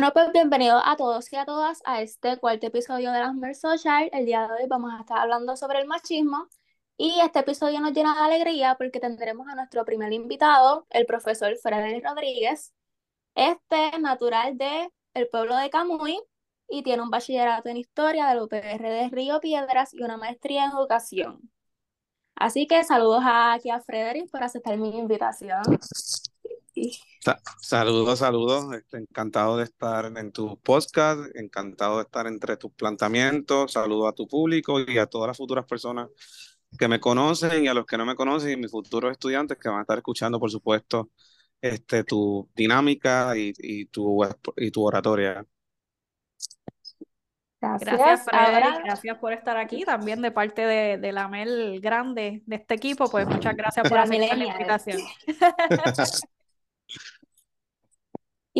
Bueno, pues bienvenidos a todos y a todas a este cuarto episodio de las Mer Social. El día de hoy vamos a estar hablando sobre el machismo y este episodio nos llena de alegría porque tendremos a nuestro primer invitado, el profesor Frederick Rodríguez. Este natural de el pueblo de Camuy y tiene un bachillerato en historia del UPR de Río Piedras y una maestría en educación. Así que saludos aquí a Frederick por aceptar mi invitación. saludos, saludos. Este, encantado de estar en tu podcast, encantado de estar entre tus planteamientos. Saludo a tu público y a todas las futuras personas que me conocen y a los que no me conocen y mis futuros estudiantes que van a estar escuchando, por supuesto, este, tu dinámica y, y, tu, y tu oratoria. Gracias, gracias gracias por estar aquí, también de parte de, de, la Mel grande de este equipo, pues muchas gracias por aceptar la invitación.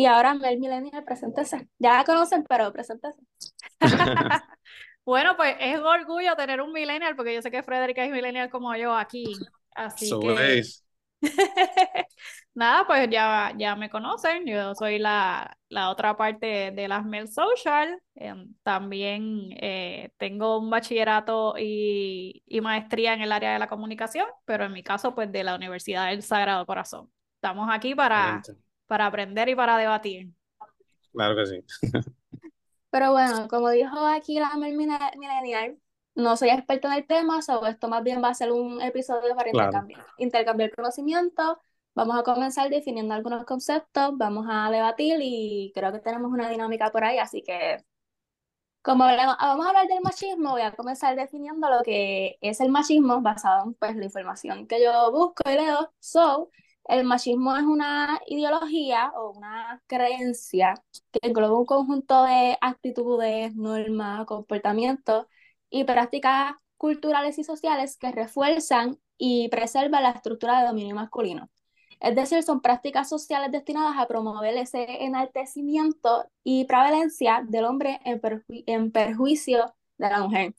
y ahora Mel Millennial, preséntese. Ya la conocen, pero preséntese. bueno, pues es un orgullo tener un millennial, porque yo sé que Frederick es millennial como yo aquí, así que... Nada, pues ya, ya me conocen, yo soy la, la otra parte de las Mel Social, em, también eh, tengo un bachillerato y, y, maestría en el área de la comunicación, pero en mi caso pues de la Universidad del Sagrado Corazón. Estamos aquí para, para aprender y para debatir. Claro que sí. pero bueno, como dijo aquí la Millennial, no soy experto en el tema, so esto más bien va a ser un episodio para intercambiar, intercambiar conocimiento. Vamos a comenzar definiendo algunos conceptos, vamos a debatir y creo que tenemos una dinámica por ahí, así que como vamos a hablar del machismo, voy a comenzar definiendo lo que es el machismo basado en pues, la información que yo busco y leo. So, el machismo es una ideología o una creencia que engloba un conjunto de actitudes, normas, comportamientos y prácticas culturales y sociales que refuerzan y preservan la estructura de dominio masculino. Es decir, son prácticas sociales destinadas a promover ese enaltecimiento y prevalencia del hombre en, en perjuicio de la mujer.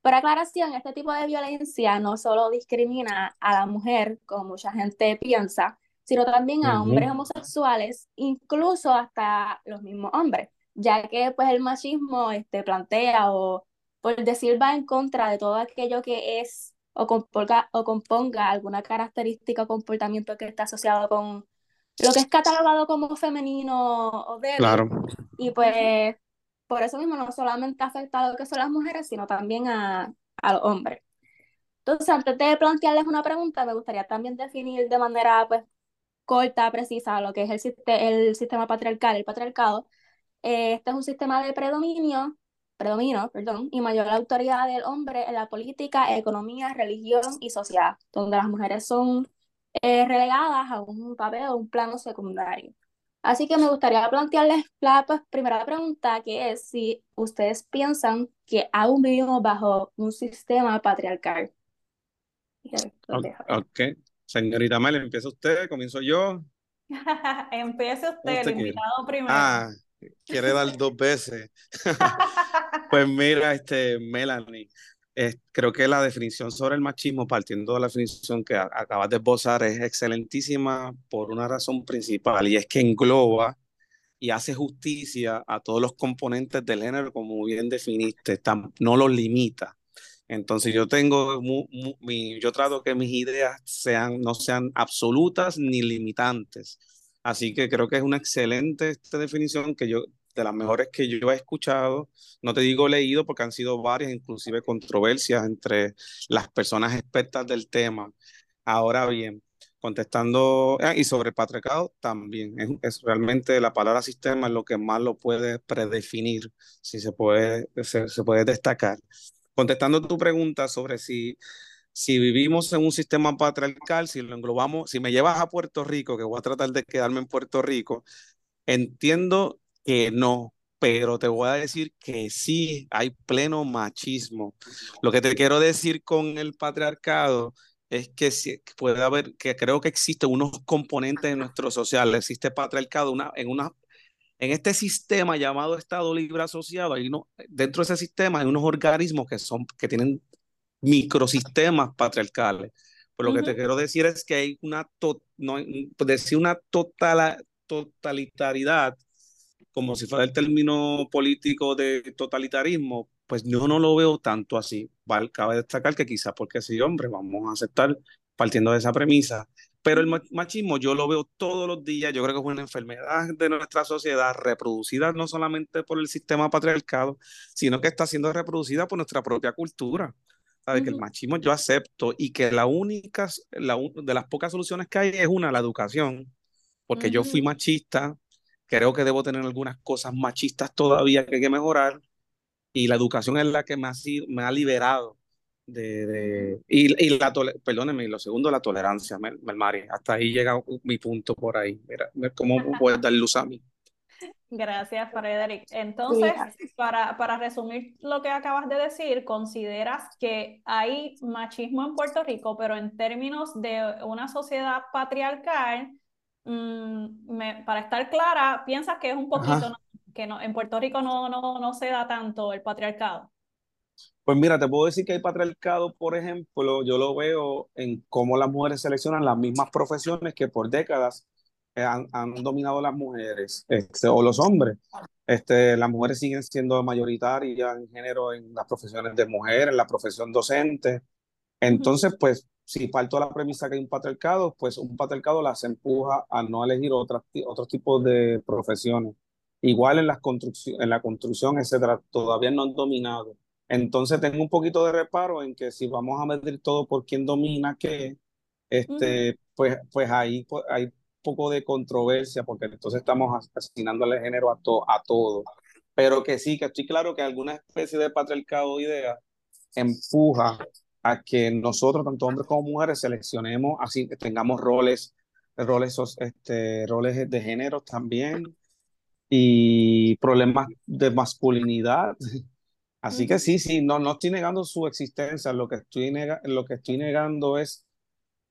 Por aclaración, este tipo de violencia no solo discrimina a la mujer, como mucha gente piensa, sino también a hombres homosexuales, incluso hasta los mismos hombres, ya que pues el machismo este, plantea o por decir va en contra de todo aquello que es o componga, o componga alguna característica o comportamiento que está asociado con lo que es catalogado como femenino o débil. Claro. Y pues por eso mismo no solamente afecta a lo que son las mujeres, sino también a, los hombres. Entonces, antes de plantearles una pregunta, me gustaría también definir de manera pues, corta, precisa, lo que es el, el sistema patriarcal, el patriarcado. Eh, este es un sistema de predominio predominio perdón, y mayor autoridad del hombre en la política, economía, religión y sociedad, donde las mujeres son eh, relegadas a un papel o un plano secundario. Así que me gustaría plantearles la pues, primera pregunta, que es si ustedes piensan que aún vivimos bajo un sistema patriarcal. Ok, señorita Mel, empieza usted, comienzo yo. Empiece usted, el invitado primero. Ah, quiere dar dos veces. pues mira, este, Melanie, creo que la definición sobre el machismo, partiendo de la definición que acabas de esbozar, es excelentísima por una razón principal y es que engloba y hace justicia a todos los componentes del género, como bien definiste, no los limita. Entonces yo tengo, yo trato que mis ideas sean, no sean absolutas ni limitantes Así que creo que es una excelente esta definición que yo, de las mejores que yo he escuchado, no te digo leído porque han sido varias, inclusive controversias entre las personas expertas del tema. Ahora bien, contestando, ah, y sobre el patriarcado también, es, realmente la palabra sistema es lo que más lo puede predefinir, si se puede, se puede destacar. Contestando tu pregunta sobre si si vivimos en un sistema patriarcal, si lo englobamos, si me llevas a Puerto Rico, que voy a tratar de quedarme en Puerto Rico, entiendo que no, pero te voy a decir que sí, hay pleno machismo. Lo que te quiero decir con el patriarcado es que puede haber, que creo que existen unos componentes de nuestro social, existe patriarcado una, en una en este sistema llamado Estado Libre Asociado, hay no, dentro de ese sistema hay unos organismos que, son, que tienen microsistemas patriarcales. Pero lo que te quiero decir es que hay una, no, decir una total, totalitaridad como si fuera el término político de totalitarismo, pues yo no lo veo tanto así. Cabe destacar que quizás porque sí, hombre, vamos a aceptar partiendo de esa premisa. Pero el machismo yo lo veo todos los días, yo creo que es una enfermedad de nuestra sociedad reproducida no solamente por el sistema patriarcado, sino que está siendo reproducida por nuestra propia cultura. ¿Sabe? Que el machismo yo acepto y que la única, la, de las pocas soluciones que hay es una, la educación, porque yo fui machista, creo que debo tener algunas cosas machistas todavía que hay que mejorar y la educación es la que me ha, me ha liberado de, y, y, la perdóneme, lo segundo, la tolerancia, Mari. Hasta ahí llega mi punto por ahí. Mira, ¿cómo puedes dar luz a mí? Gracias, Frederick. Entonces, para, para resumir lo que acabas de decir, ¿consideras que hay machismo en Puerto Rico, pero en términos de una sociedad patriarcal, mm, para estar clara, piensas que es un poquito, que no, en Puerto Rico no, no, no se da tanto el patriarcado? Pues mira, te puedo decir que hay patriarcado, por ejemplo, yo lo veo en cómo las mujeres seleccionan las mismas profesiones que por décadas eh, han, dominado las mujeres este, o los hombres. Este, las mujeres siguen siendo mayoritarias en género en las profesiones de mujer, en la profesión docente. Entonces, pues, si parto de la premisa que hay un patriarcado, pues un patriarcado las empuja a no elegir otros otros tipos de profesiones. Igual en, las en la construcción, etcétera, todavía no han dominado entonces tengo un poquito de reparo en que si vamos a medir todo por quién domina qué, este, pues, pues ahí pues, hay poco de controversia porque entonces estamos asignándole género a, a todo. Pero que sí, que estoy claro que alguna especie de patriarcado o idea empuja a que nosotros, tanto hombres como mujeres, seleccionemos, así que tengamos roles, roles, este, roles de género también y problemas de masculinidad Así que sí, sí, no, no estoy negando su existencia, lo que estoy, lo que estoy negando es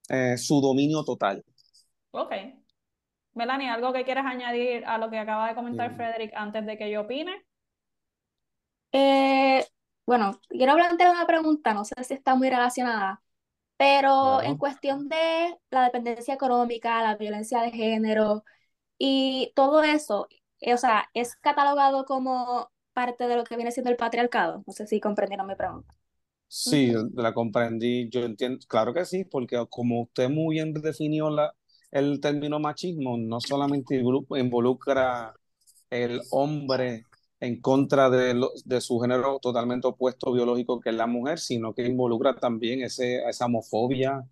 eh, su dominio total. Ok. Melanie, ¿algo que quieras añadir a lo que acaba de comentar Frederick antes de que yo opine? Eh, bueno, quiero plantear una pregunta, no sé si está muy relacionada, pero en cuestión de la dependencia económica, la violencia de género y todo eso, eh, o sea, ¿es catalogado como parte de lo que viene siendo el patriarcado. No sé si comprendieron mi pregunta. Sí, la comprendí, yo entiendo, claro que sí, porque como usted muy bien definió la, el término machismo, no solamente involucra el hombre en contra de, de su género totalmente opuesto biológico que es la mujer, sino que involucra también ese, esa homofobia,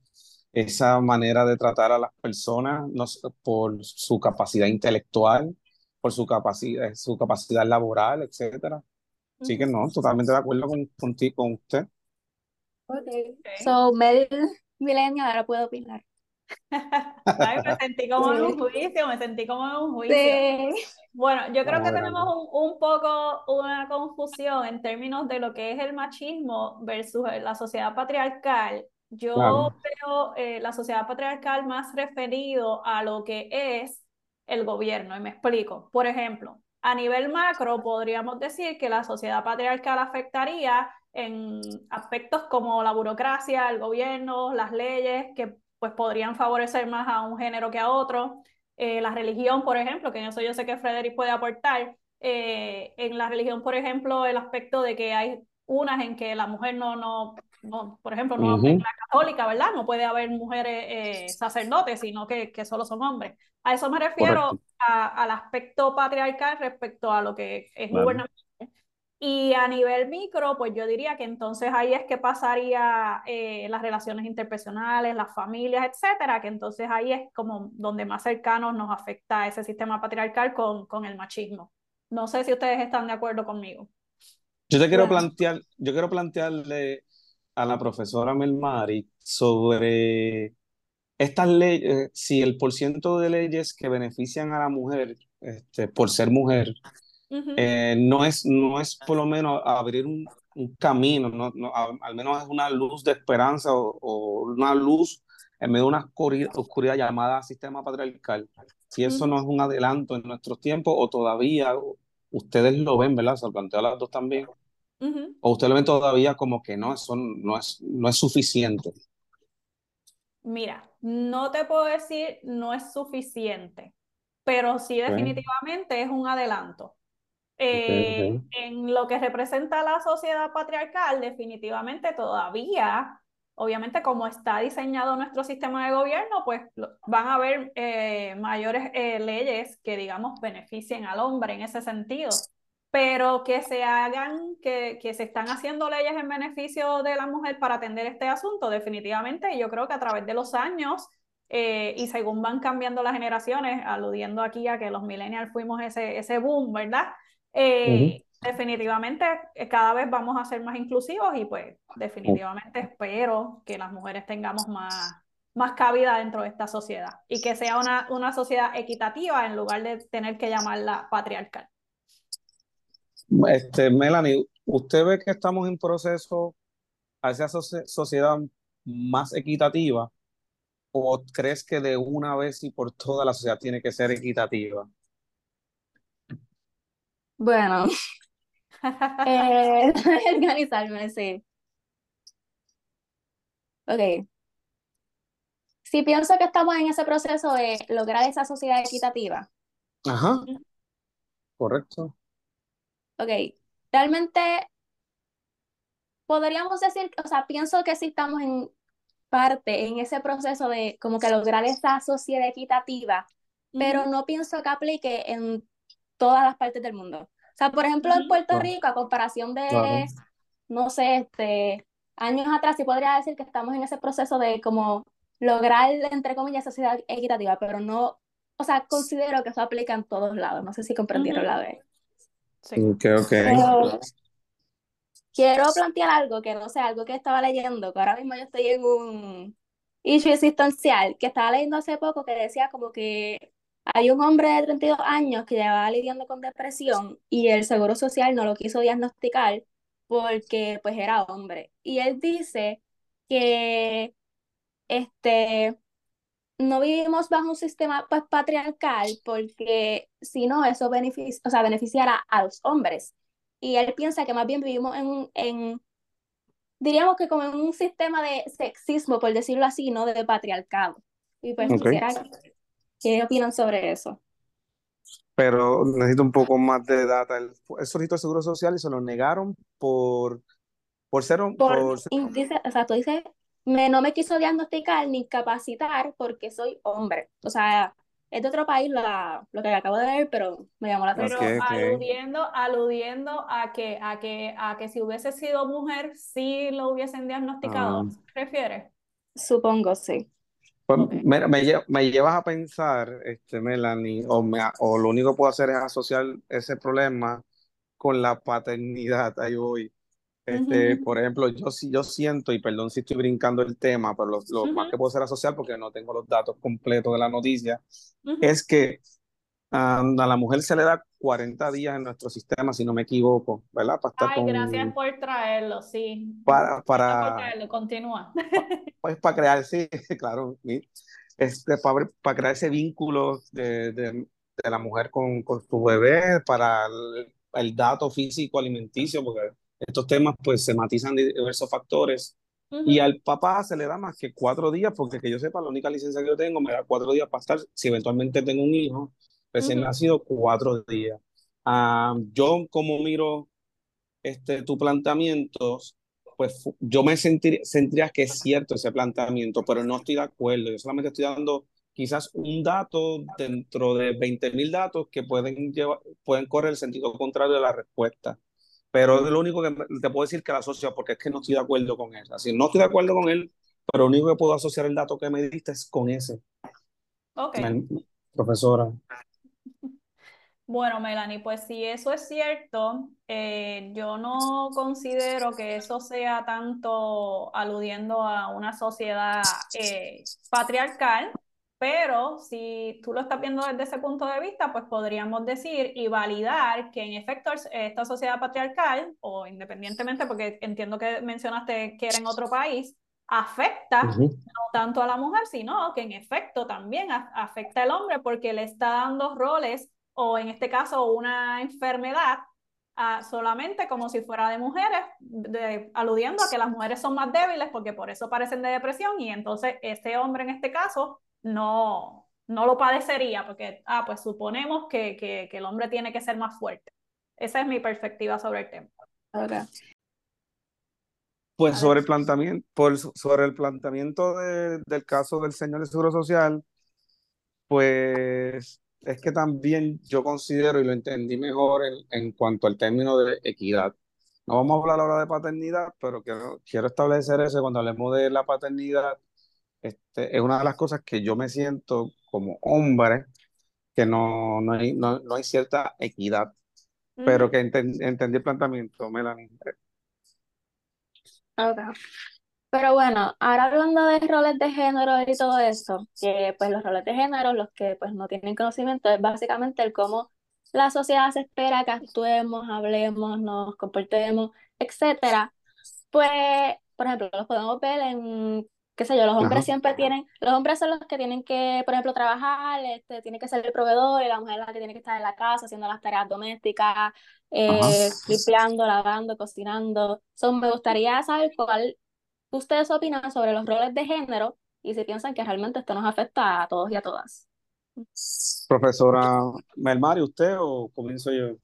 esa manera de tratar a las personas no, por su capacidad intelectual, por su capacidad, su capacidad laboral, etcétera. Así que no, totalmente de acuerdo con, con usted. Ok, so Mel Millennial ahora puedo opinar. Me sentí como en un juicio, me sentí como en un juicio. Bueno, yo creo que tenemos un, un, poco una confusión en términos de lo que es el machismo versus la sociedad patriarcal. Yo veo eh, la sociedad patriarcal más referido a lo que es el gobierno. Y me explico. Por ejemplo, a nivel macro, podríamos decir que la sociedad patriarcal afectaría en aspectos como la burocracia, el gobierno, las leyes, que pues podrían favorecer más a un género que a otro. Eh, la religión, por ejemplo, que en eso yo sé que Frederick puede aportar. Eh, en la religión, por ejemplo, el aspecto de que hay unas en que la mujer no, no, no por ejemplo, no es la católica, ¿verdad? No puede haber mujeres eh, sacerdotes, sino que, que solo son hombres. A eso me refiero al aspecto patriarcal respecto a lo que es gubernamental. Y a nivel micro, pues yo diría que entonces ahí es que pasaría eh, las relaciones interpersonales, las familias, etcétera, que entonces ahí es como donde más cercanos nos afecta ese sistema patriarcal con, con el machismo. No sé si ustedes están de acuerdo conmigo. Yo te quiero plantear, yo quiero plantearle a la profesora Melmari sobre estas leyes, si el porciento de leyes que benefician a la mujer este, por ser mujer, eh, no, es, no es por lo menos abrir un, camino, no, no, al menos es una luz de esperanza o, una luz en medio de una oscuridad, llamada sistema patriarcal. Si eso no es un adelanto en nuestros tiempos o todavía ustedes lo ven, ¿verdad? Se lo planteo a las dos también. O ustedes lo ven todavía como que no, eso no es, no es suficiente. Mira, no te puedo decir no es suficiente, pero sí definitivamente es un adelanto. Eh, en lo que representa la sociedad patriarcal, definitivamente todavía, obviamente como está diseñado nuestro sistema de gobierno, pues van a haber eh, mayores eh, leyes que, digamos, beneficien al hombre en ese sentido pero que se hagan, que, que, se están haciendo leyes en beneficio de la mujer para atender este asunto, definitivamente, yo creo que a través de los años eh, y según van cambiando las generaciones, aludiendo aquí a que los millennials fuimos ese, ese boom, ¿verdad? Eh, definitivamente eh, cada vez vamos a ser más inclusivos y pues definitivamente espero que las mujeres tengamos más, más cabida dentro de esta sociedad y que sea una, una sociedad equitativa en lugar de tener que llamarla patriarcal. Este, Melanie, ¿usted ve que estamos en proceso hacia sociedad más equitativa o crees que de una vez y por toda la sociedad tiene que ser equitativa? Bueno, eh, organizarme, sí. Ok. Sí, pienso que estamos en ese proceso de lograr esa sociedad equitativa. Ajá. Correcto. Ok, realmente podríamos decir, o sea, pienso que sí estamos en parte en ese proceso de como que lograr esa sociedad equitativa, pero no pienso que aplique en todas las partes del mundo. O sea, por ejemplo, en Puerto Rico, a comparación de, no sé, este, años atrás, sí podría decir que estamos en ese proceso de como lograr, entre comillas, sociedad equitativa, pero no, o sea, considero que eso aplica en todos lados. No sé si comprendieron la vez. Sí. Okay, quiero plantear algo que no sé, algo que estaba leyendo, que ahora mismo yo estoy en un issue existencial, que estaba leyendo hace poco que decía como que hay un hombre de 32 años que llevaba lidiando con depresión y el Seguro Social no lo quiso diagnosticar porque pues era hombre. Y él dice que este no vivimos bajo un sistema pues, patriarcal porque si no, eso beneficia, o sea, beneficiará a los hombres. Y él piensa que más bien vivimos en, en, diríamos que como en un sistema de sexismo, por decirlo así, no de patriarcado. Y pues quisiera, ¿qué opinan sobre eso? Pero necesito un poco más de data. El, el solicitó Seguro Social y se lo negaron por, por ser... Por, por Dice, o sea, tú dices me, no me quiso diagnosticar ni capacitar porque soy hombre. O sea, es de otro país la, lo que acabo de ver, pero me llamó la atención. Pero aludiendo, aludiendo a que, a que, a que si hubiese sido mujer, sí lo hubiesen diagnosticado, ah. ¿prefieres? Supongo, sí. Pues, me, me, llevas a pensar, este, Melanie, o, me, o lo único que puedo hacer es asociar ese problema con la paternidad. Ahí voy. Este, Por ejemplo, yo, yo siento, y perdón si estoy brincando el tema, pero lo, más que puedo hacer asociar, porque no tengo los datos completos de la noticia, es que a la mujer se le da 40 días en nuestro sistema, si no me equivoco, ¿verdad? Para estar Ay, gracias por traerlo, sí. Para, para, traerlo, continúa. Pues para crear, sí, claro, este, para, para crear ese vínculo de, de, de, la mujer con, con su bebé, para el, el dato físico alimenticio, porque estos temas pues se matizan de diversos factores y al papá se le da más que cuatro días, porque que yo sepa, la única licencia que yo tengo me da cuatro días para estar, si eventualmente tengo un hijo recién nacido, cuatro días. Ah, yo como miro este, tu planteamiento, pues yo me sentiría, sentiría que es cierto ese planteamiento, pero no estoy de acuerdo. Yo solamente estoy dando quizás un dato dentro de 20 mil datos que pueden, llevar, pueden correr el sentido contrario de la respuesta. Pero es lo único que te puedo decir que la asocio porque es que no estoy de acuerdo con él. Así, no estoy de acuerdo con él, pero lo único que puedo asociar el dato que me diste es con ese. Ok. Profesora. Bueno, Melanie, pues si eso es cierto, eh, yo no considero que eso sea tanto aludiendo a una sociedad eh, patriarcal, pero si tú lo estás viendo desde ese punto de vista, pues podríamos decir y validar que en efecto esta sociedad patriarcal, o independientemente, porque entiendo que mencionaste que era en otro país, afecta no tanto a la mujer, sino que en efecto también afecta al hombre porque le está dando roles, o en este caso una enfermedad, solamente como si fuera de mujeres, aludiendo a que las mujeres son más débiles porque por eso parecen de depresión y entonces este hombre en este caso no, no lo padecería porque, ah, pues suponemos que, que, que el hombre tiene que ser más fuerte. Esa es mi perspectiva sobre el tema. Pues sobre el planteamiento, por, sobre el planteamiento del caso del señor de Seguro Social, pues es que también yo considero y lo entendí mejor en, cuanto al término de equidad. No vamos a hablar ahora de paternidad, pero quiero, quiero establecer eso cuando hablemos de la paternidad. Este, es una de las cosas que yo me siento como hombre, que no, no, hay, no, hay cierta equidad, pero que entendí el planteamiento, Melanie. Okay. Pero bueno, ahora hablando de roles de género y todo eso, que pues los roles de género, los que pues no tienen conocimiento, es básicamente el cómo la sociedad se espera que actuemos, hablemos, nos comportemos, etcétera. Pues, por ejemplo, los podemos ver en, qué sé yo, los hombres siempre tienen, los hombres son los que tienen que, por ejemplo, trabajar, este, tiene que ser el proveedor y la mujer es la que tiene que estar en la casa haciendo las tareas domésticas, eh, limpiando, lavando, cocinando. So, me gustaría saber cuál ustedes opinan sobre los roles de género y si piensan que realmente esto nos afecta a todos y a todas. Profesora Melmari, ¿usted o comienzo yo?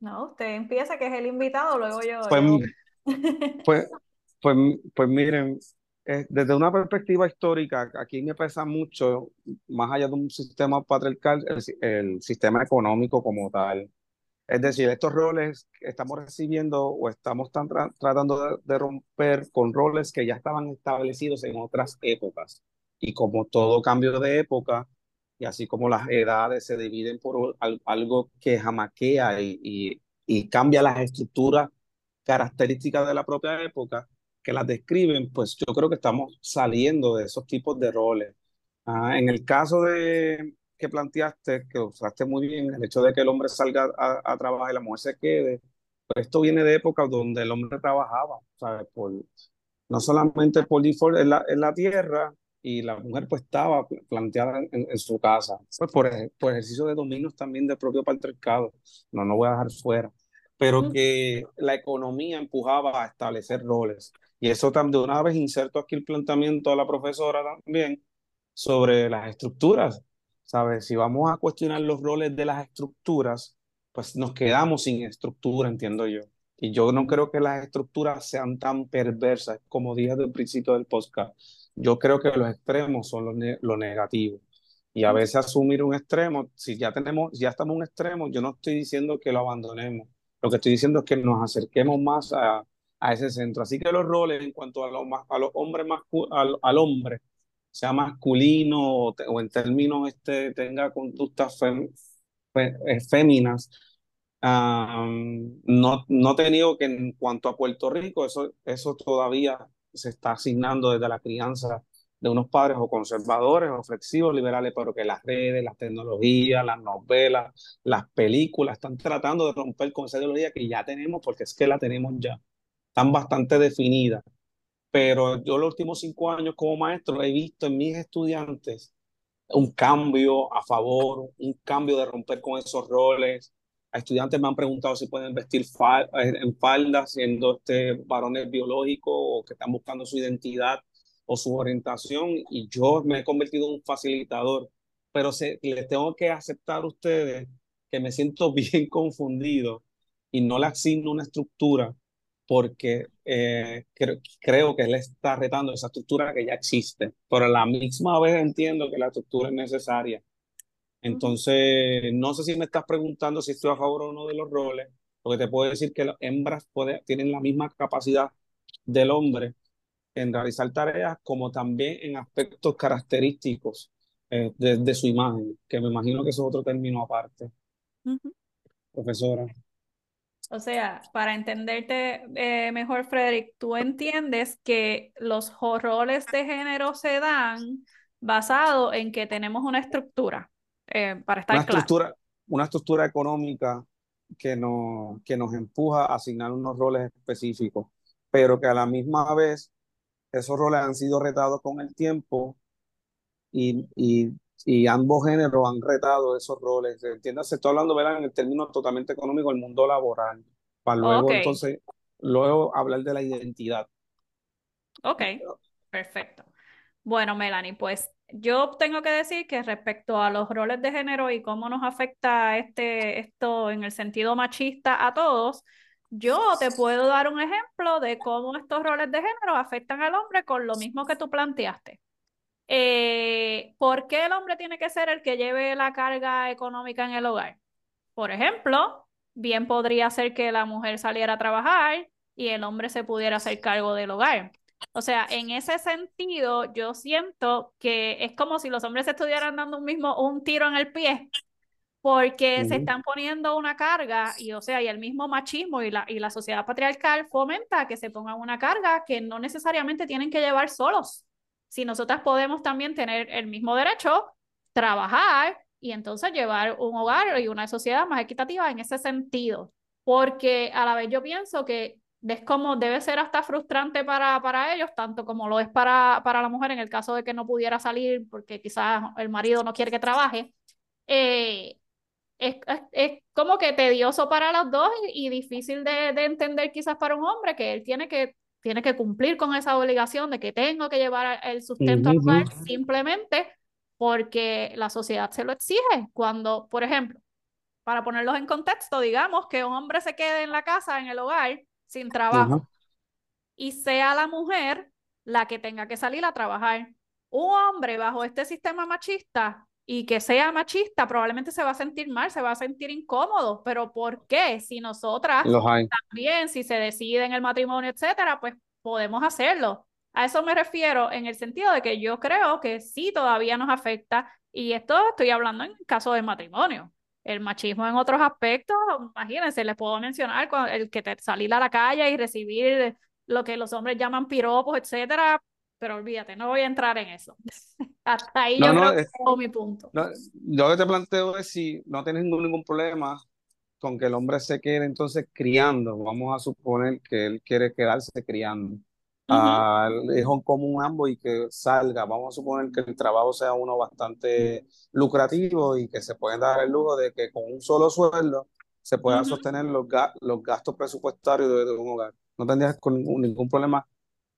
No, usted empieza, que es el invitado, luego yo. Pues, pues, pues, pues, miren, eh, desde una perspectiva histórica, aquí me pesa mucho, más allá de un sistema patriarcal, el sistema económico como tal. Es decir, estos roles estamos recibiendo o estamos tratando de, romper con roles que ya estaban establecidos en otras épocas. Y como todo cambio de época, y así como las edades se dividen por algo que jamaquea y, y, cambia las estructuras características de la propia época que las describen, pues yo creo que estamos saliendo de esos tipos de roles. Ah, en el caso de, que planteaste, que usaste muy bien, el hecho de que el hombre salga a, trabajar y la mujer se quede, pues esto viene de épocas donde el hombre trabajaba, ¿sabes? Por, no solamente por default en la, en la tierra, y la mujer pues estaba planteada en, su casa, pues por, por, ejercicio de dominios también del propio patriarcado, no, no voy a dejar fuera, pero que la economía empujaba a establecer roles. Y eso también, de una vez inserto aquí el planteamiento de la profesora también sobre las estructuras. ¿Sabes? Si vamos a cuestionar los roles de las estructuras, pues nos quedamos sin estructura, entiendo yo. Y yo no creo que las estructuras sean tan perversas como dije el principio del podcast. Yo creo que los extremos son lo, negativo. Y a veces asumir un extremo, si ya tenemos, ya estamos en un extremo, yo no estoy diciendo que lo abandonemos. Lo que estoy diciendo es que nos acerquemos más a, a ese centro. Así que los roles en cuanto a, lo, a los hombres al, al hombre sea masculino o, en términos este, tenga conductas eh, féminas. no, no te digo que en cuanto a Puerto Rico, eso, eso todavía se está asignando desde la crianza de unos padres o conservadores o flexivos liberales, pero que las redes, las tecnologías, las novelas, las películas están tratando de romper con esa ideología que ya tenemos, porque es que la tenemos ya. Están bastante definidas pero yo los últimos cinco años como maestro he visto en mis estudiantes un cambio a favor, un cambio de romper con esos roles. Estudiantes me han preguntado si pueden vestir eh, en falda siendo este, varones biológicos o que están buscando su identidad o su orientación y yo me he convertido en un facilitador, pero se, les tengo que aceptar a ustedes que me siento bien confundido y no le asigno una estructura porque eh, creo, que él está retando esa estructura que ya existe, pero a la misma vez entiendo que la estructura es necesaria. Entonces, no sé si me estás preguntando si estoy a favor o no de los roles, porque te puedo decir que las hembras tienen la misma capacidad del hombre en realizar tareas como también en aspectos característicos eh, de, su imagen, que me imagino que eso es otro término aparte. Profesora. O sea, para entenderte eh, mejor, Frederick, tú entiendes que los roles de género se dan basado en que tenemos una estructura, eh, para estar una claro. Estructura, una estructura económica que, no, que nos empuja a asignar unos roles específicos, pero que a la misma vez esos roles han sido retados con el tiempo y, y, y ambos géneros han retado esos roles. Entiéndase, estoy hablando ¿verdad? en el término totalmente económico del mundo laboral, para luego entonces, luego hablar de la identidad. Ok, perfecto. Bueno, Melanie, pues yo tengo que decir que respecto a los roles de género y cómo nos afecta este, esto en el sentido machista a todos, yo te puedo dar un ejemplo de cómo estos roles de género afectan al hombre con lo mismo que tú planteaste. Eh, ¿Por qué el hombre tiene que ser el que lleve la carga económica en el hogar? Por ejemplo, bien podría ser que la mujer saliera a trabajar y el hombre se pudiera hacer cargo del hogar. O sea, en ese sentido, yo siento que es como si los hombres estuvieran dando un mismo un tiro en el pie porque se están poniendo una carga y o sea, y el mismo machismo y la, y la sociedad patriarcal fomenta que se pongan una carga que no necesariamente tienen que llevar solos. Si nosotras podemos también tener el mismo derecho, trabajar y entonces llevar un hogar y una sociedad más equitativa en ese sentido. Porque a la vez yo pienso que es como debe ser hasta frustrante para, para ellos, tanto como lo es para, para la mujer en el caso de que no pudiera salir porque quizás el marido no quiere que trabaje. Eh, es, es, como que tedioso para los dos y, difícil de, de, entender quizás para un hombre que él tiene que, tiene que cumplir con esa obligación de que tengo que llevar el sustento uh -huh. simplemente porque la sociedad se lo exige. Cuando, por ejemplo, para ponerlos en contexto, digamos que un hombre se quede en la casa, en el hogar, sin trabajo, uh -huh. y sea la mujer la que tenga que salir a trabajar. Un hombre bajo este sistema machista y que sea machista, probablemente se va a sentir mal, se va a sentir incómodo, pero ¿por qué? Si nosotras también, si se decide en el matrimonio, etcétera, pues podemos hacerlo. A eso me refiero en el sentido de que yo creo que sí todavía nos afecta y esto estoy hablando en caso de matrimonio. El machismo en otros aspectos, imagínense, les puedo mencionar el que te salir a la calle y recibir lo que los hombres llaman piropos, etcétera, pero olvídate, no voy a entrar en eso. Hasta ahí no, yo no, creo que es, mi punto. No, yo lo que te planteo es si no tienes ningún, ningún problema con que el hombre se quede entonces criando, vamos a suponer que él quiere quedarse criando al hijo en común ambos y que salga, vamos a suponer que el trabajo sea uno bastante lucrativo y que se pueden dar el lujo de que con un solo sueldo se pueda uh -huh. sostener los, ga los gastos presupuestarios de, de, un hogar. No tendrías con ningún, ningún problema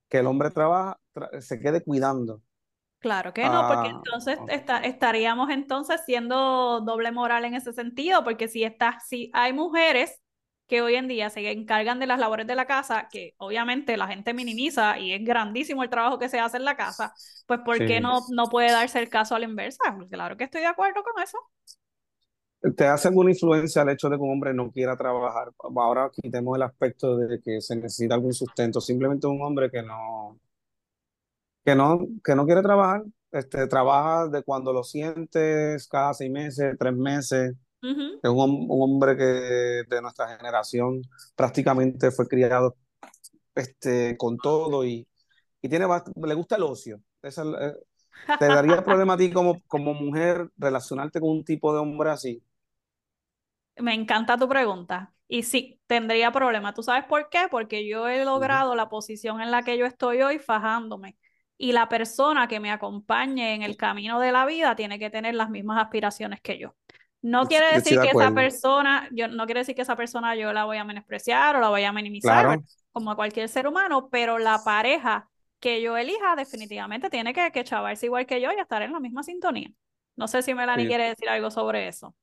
que el hombre trabaja, tra se quede cuidando. Claro que no, porque ah, entonces okay. está, estaríamos entonces siendo doble moral en ese sentido, porque si, está, si hay mujeres que hoy en día se encargan de las labores de la casa, que obviamente la gente minimiza y es grandísimo el trabajo que se hace en la casa, pues ¿por sí. qué no, no puede darse el caso a la inversa? Claro que estoy de acuerdo con eso. ¿Te hace alguna influencia el hecho de que un hombre no quiera trabajar? Ahora quitemos el aspecto de que se necesita algún sustento. Simplemente un hombre que no, que no, que no quiere trabajar. Este, trabaja de cuando lo sientes, cada seis meses, tres meses. Uh -huh. Es un, un, hombre que de nuestra generación prácticamente fue criado este, con todo y, y tiene, le gusta el ocio. Esa, eh, ¿Te daría problema a ti como, como mujer relacionarte con un tipo de hombre así? Me encanta tu pregunta. Y sí, tendría problema. ¿Tú sabes por qué? Porque yo he logrado uh -huh. la posición en la que yo estoy hoy fajándome. Y la persona que me acompañe en el camino de la vida tiene que tener las mismas aspiraciones que yo. No quiere decir que esa persona, yo no quiere decir que esa persona yo la voy a menospreciar o la voy a minimizar claro. como a cualquier ser humano, pero la pareja que yo elija definitivamente tiene que, que chavarse igual que yo y estar en la misma sintonía. No sé si Melanie sí. quiere decir algo sobre eso.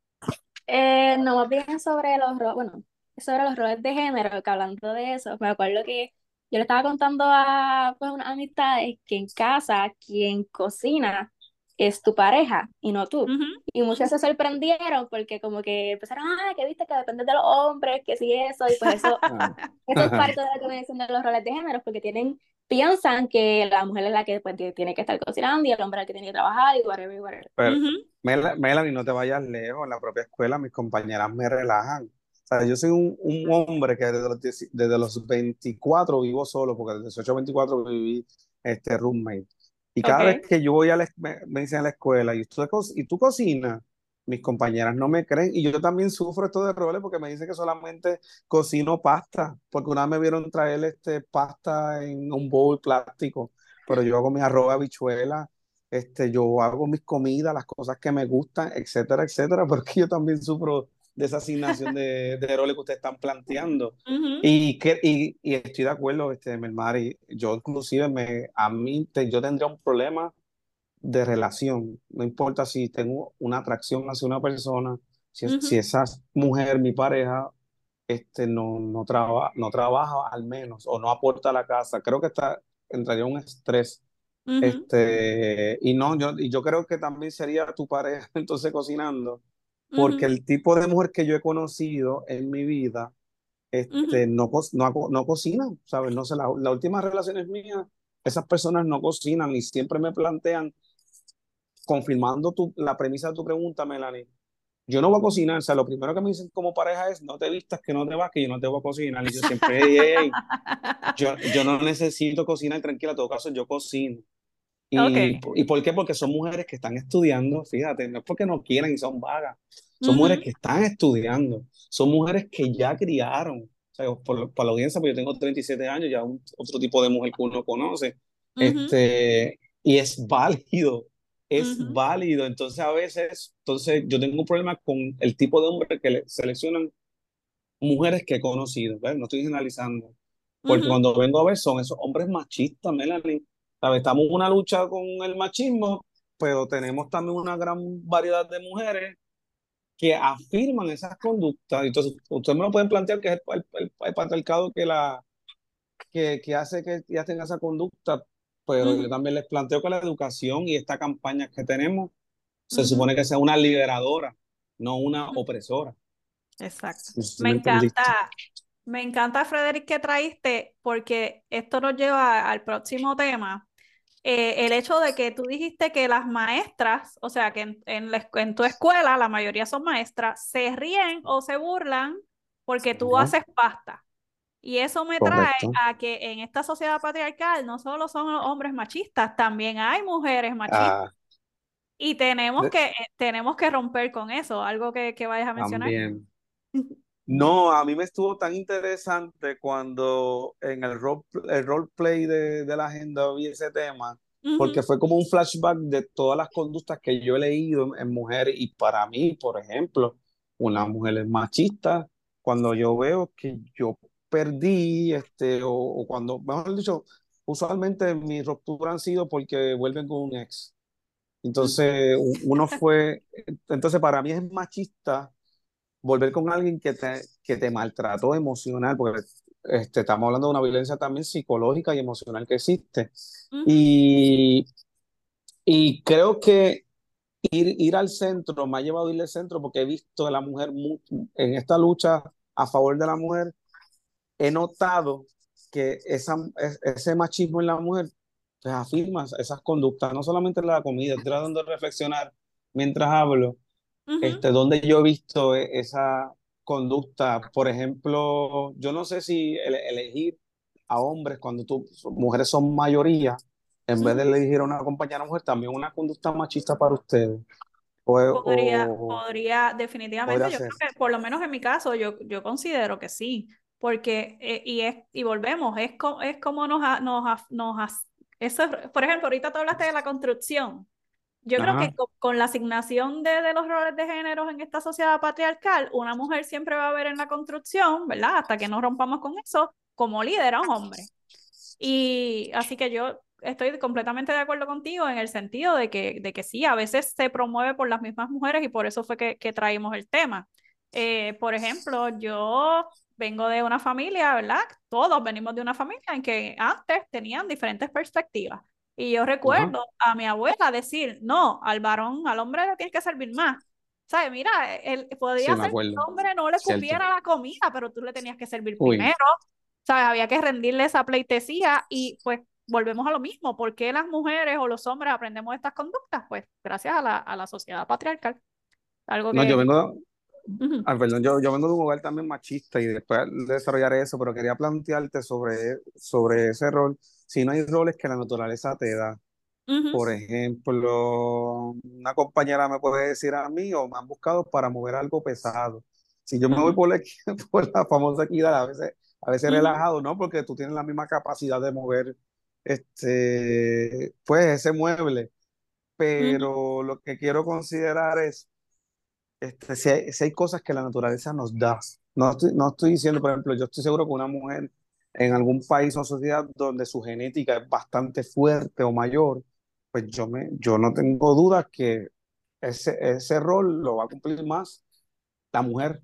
Eh, no, más bien sobre los bueno, sobre los roles de género, que hablando de eso, me acuerdo que yo le estaba contando a pues, unas amistades que en casa quien cocina es tu pareja y no tú. Uh -huh. Y muchas se sorprendieron porque como que empezaron, ah, que viste que depende de los hombres, que sí eso, y pues eso, eso es parte de la que me dicen de los roles de género, porque tienen, piensan que la mujer es la que pues, tiene que estar cocinando y el hombre es el que tiene que trabajar y whatever, whatever. Pero, uh -huh. Mel Melanie, no te vayas lejos, en la propia escuela mis compañeras me relajan. Sea, yo soy un, un hombre que desde los, desde los 24 vivo solo, porque desde los 18 a 24 viví este roommate. Y cada okay. vez que yo voy a la, me, me dicen a la escuela, ¿y tú, ¿y tú cocinas? Mis compañeras no me creen. Y yo también sufro esto de roles porque me dicen que solamente cocino pasta. Porque una vez me vieron traer este, pasta en un bowl plástico. Pero yo hago mi arroz habichuela, este, yo hago mis comidas, las cosas que me gustan, etcétera, etcétera. Porque yo también sufro de esa asignación de, de roles que ustedes están planteando. y, que, y, y, estoy de acuerdo, este, Melmari, yo inclusive me, a mí yo tendría un problema de relación, no importa si tengo una atracción hacia una persona, si, si esa mujer, mi pareja, este, no, no, traba, no trabaja al menos o no aporta a la casa, creo que está, entraría un estrés. este, y no, yo, y yo creo que también sería tu pareja entonces cocinando, porque el tipo de mujer que yo he conocido en mi vida, este, no, no, no cocina, ¿sabes? No sé, las la últimas relaciones mías, esas personas no cocinan y siempre me plantean, confirmando tu, la premisa de tu pregunta, Melanie, yo no voy a cocinar, o sea, lo primero que me dicen como pareja es, no te vistas, que no te vas, que yo no te voy a cocinar. Y yo siempre, hey, yo, yo no necesito cocinar, tranquila, en todo caso yo cocino. Y, ¿Y por qué? Porque son mujeres que están estudiando, fíjate, no es porque no quieran y son vagas, son mujeres que están estudiando, son mujeres que ya criaron, o sea, por, por la audiencia, porque yo tengo 37 años, ya un, otro tipo de mujer que uno conoce, este, y es válido, es válido, entonces a veces, entonces yo tengo un problema con el tipo de hombre que le seleccionan mujeres que he conocido, no estoy generalizando, porque cuando vengo a ver son esos hombres machistas, Melanie, Estamos en una lucha con el machismo, pero tenemos también una gran variedad de mujeres que afirman esas conductas. Entonces, ustedes me lo pueden plantear que es el, patriarcado que, la, que, que hace que ya tenga esa conducta, pero yo también les planteo que la educación y esta campaña que tenemos se supone que sea una liberadora, no una opresora. Exacto. me encanta, me encanta, Frederick, que traíste, porque esto nos lleva al próximo tema, eh, el hecho de que tú dijiste que las maestras, o sea, que en, en, tu escuela la mayoría son maestras, se ríen o se burlan porque tú haces pasta. Y eso me trae a que en esta sociedad patriarcal no solo son hombres machistas, también hay mujeres machistas. Ah. y tenemos que, eh, tenemos que romper con eso, algo que, que vayas a mencionar. También. No, a mí me estuvo tan interesante cuando en el role, el roleplay de, de la agenda vi ese tema, porque fue como un flashback de todas las conductas que yo he leído en, mujeres y para mí, por ejemplo, una mujer es machista, cuando yo veo que yo perdí, este, o, cuando, mejor dicho, usualmente mis rupturas han sido porque vuelven con un ex. Entonces, uno fue, entonces para mí es machista volver con alguien que te, que te maltrató emocional, porque este, estamos hablando de una violencia también psicológica y emocional que existe. y, y creo que ir, ir al centro me ha llevado a ir al centro porque he visto a la mujer en esta lucha a favor de la mujer, he notado que esa, ese machismo en la mujer pues, afirma esas conductas, no solamente en la comida, estoy tratando de reflexionar mientras hablo, este, donde yo he visto e, esa conducta, por ejemplo, yo no sé si elegir a hombres cuando tú, mujeres son mayoría, en vez de elegir a una compañera mujer, también una conducta machista para ustedes. podría, podría, definitivamente, yo creo que por lo menos en mi caso, yo, yo considero que sí, porque, eh, y, es, y volvemos, es, es como nos, nos, nos, eso, por ejemplo, ahorita tú hablaste de la construcción, yo creo que con, la asignación de, de, los roles de género en esta sociedad patriarcal, una mujer siempre va a ver en la construcción, ¿verdad? Hasta que no rompamos con eso, como líder a un hombre. Y así que yo estoy completamente de acuerdo contigo en el sentido de que, de que sí, a veces se promueve por las mismas mujeres y por eso fue que, que traímos el tema. Eh, por ejemplo, yo vengo de una familia, ¿verdad? Todos venimos de una familia en que antes tenían diferentes perspectivas. Y yo recuerdo a mi abuela decir, no, al varón, al hombre le tienes que servir más. ¿Sabes? Mira, él podía ser que el hombre no le cupiera la comida, pero tú le tenías que servir primero. ¿Sabes? Había que rendirle esa pleitesía y pues volvemos a lo mismo. ¿Por qué las mujeres o los hombres aprendemos estas conductas? Pues gracias a la, a la sociedad patriarcal. Algo que... No, yo vengo, ah, perdón, yo, yo vengo de un hogar también machista y después desarrollaré eso, pero quería plantearte sobre, sobre ese rol si no hay roles que la naturaleza te da. Por ejemplo, una compañera me puede decir a mí o me han buscado para mover algo pesado. Si yo me voy por la, por la famosa equidad, a veces, a veces relajado, ¿no? Porque tú tienes la misma capacidad de mover este, pues ese mueble. Pero lo que quiero considerar es este, si, hay, si hay cosas que la naturaleza nos da. No estoy, no estoy diciendo, por ejemplo, yo estoy seguro que una mujer en algún país o sociedad donde su genética es bastante fuerte o mayor, pues yo, me, yo no tengo dudas que ese, ese rol lo va a cumplir más la mujer.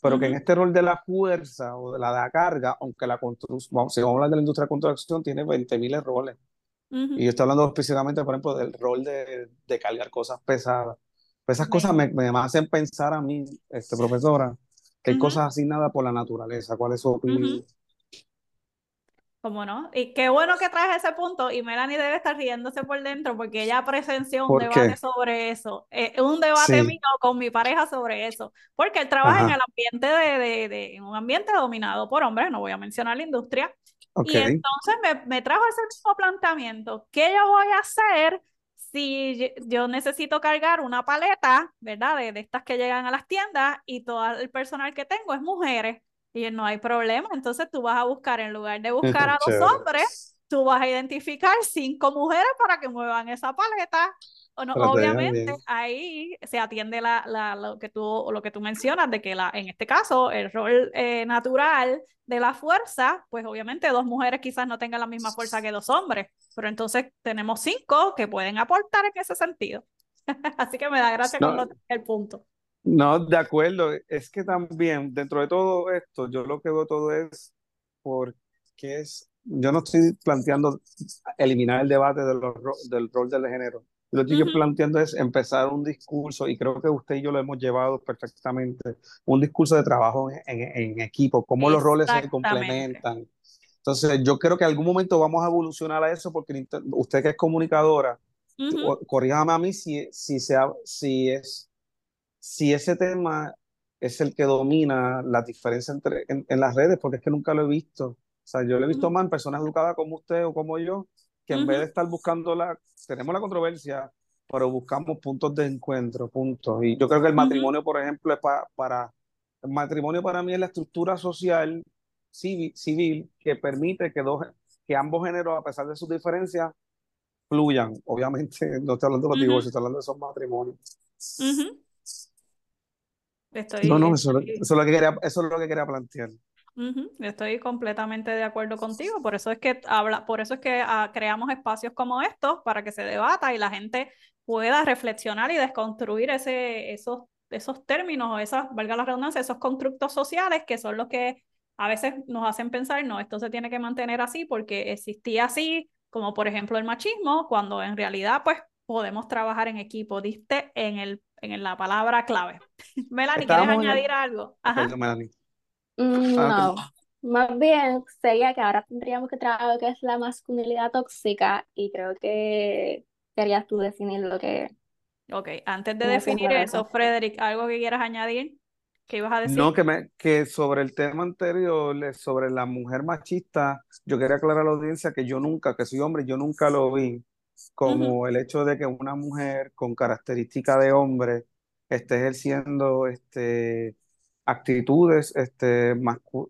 Pero que en este rol de la fuerza o de la, de la carga, aunque la construcción, si vamos a hablar de la industria de construcción, tiene 20.000 roles. Y yo estoy hablando específicamente, por ejemplo, del rol de, de cargar cosas pesadas. Pues esas cosas me, me, hacen pensar a mí, este, profesora, que hay cosas asignadas por la naturaleza. ¿Cuál es su opinión? ¿Cómo no? Y qué bueno que traes ese punto y Melanie debe estar riéndose por dentro porque ella presenció un debate sobre eso, eh, un debate mío con mi pareja sobre eso, porque él trabaja en el ambiente de, de, de, en un ambiente dominado por hombres, no voy a mencionar la industria, y entonces me, me trajo ese mismo planteamiento, ¿qué yo voy a hacer si yo necesito cargar una paleta, ¿verdad? De, de estas que llegan a las tiendas y todo el personal que tengo es mujeres? Y no hay problema. Entonces tú vas a buscar, en lugar de buscar a dos hombres, tú vas a identificar cinco mujeres para que muevan esa paleta. O no, obviamente ahí se atiende la, la, lo, que tú, lo que tú mencionas, de que la, en este caso el rol eh, natural de la fuerza, pues obviamente dos mujeres quizás no tengan la misma fuerza que dos hombres, pero entonces tenemos cinco que pueden aportar en ese sentido. Así que me da gracia no. con el punto. No, de acuerdo. Es que también, dentro de todo esto, yo lo que veo todo es porque es, yo no estoy planteando eliminar el debate del rol del género. Lo que estoy planteando es empezar un discurso, y creo que usted y yo lo hemos llevado perfectamente, un discurso de trabajo en, en, equipo, cómo los roles se complementan. Entonces, yo creo que en algún momento vamos a evolucionar a eso, porque usted que es comunicadora, corríjame a mí si, si, sea, si es si ese tema es el que domina la diferencia entre, en, las redes, porque es que nunca lo he visto. O sea, yo lo he visto más en personas educadas como usted o como yo, que en vez de estar buscando la, tenemos la controversia, pero buscamos puntos de encuentro, puntos. Y yo creo que el matrimonio, por ejemplo, es para, el matrimonio para mí es la estructura social civil, civil que permite que, dos, que ambos géneros, a pesar de sus diferencias, fluyan. Obviamente, no estoy hablando de los divorcios, estoy hablando de esos matrimonios. Estoy, no, no, eso, es lo que quería, eso es lo que quería plantear. Estoy completamente de acuerdo contigo, por eso es que habla, por eso es que uh, creamos espacios como estos para que se debata y la gente pueda reflexionar y desconstruir ese, esos, esos términos, esas, valga la redundancia, esos constructos sociales que son los que a veces nos hacen pensar, no, esto se tiene que mantener así porque existía así, como por ejemplo el machismo, cuando en realidad pues podemos trabajar en equipo. Diste en el en la palabra clave. Melanie, ¿quieres añadir algo? Ajá. Mm, ah, no, más bien sería que ahora tendríamos que trabajar lo que es la masculinidad tóxica y creo que querías tú definir lo que... Ok, antes de definir eso, Frederick, ¿algo que quieras añadir? ¿Qué ibas a decir? No, que, me, que sobre el tema anterior, sobre la mujer machista, yo quería aclarar a la audiencia que yo nunca, que soy hombre, yo nunca lo vi como el hecho de que una mujer con características de hombre esté ejerciendo este, actitudes este,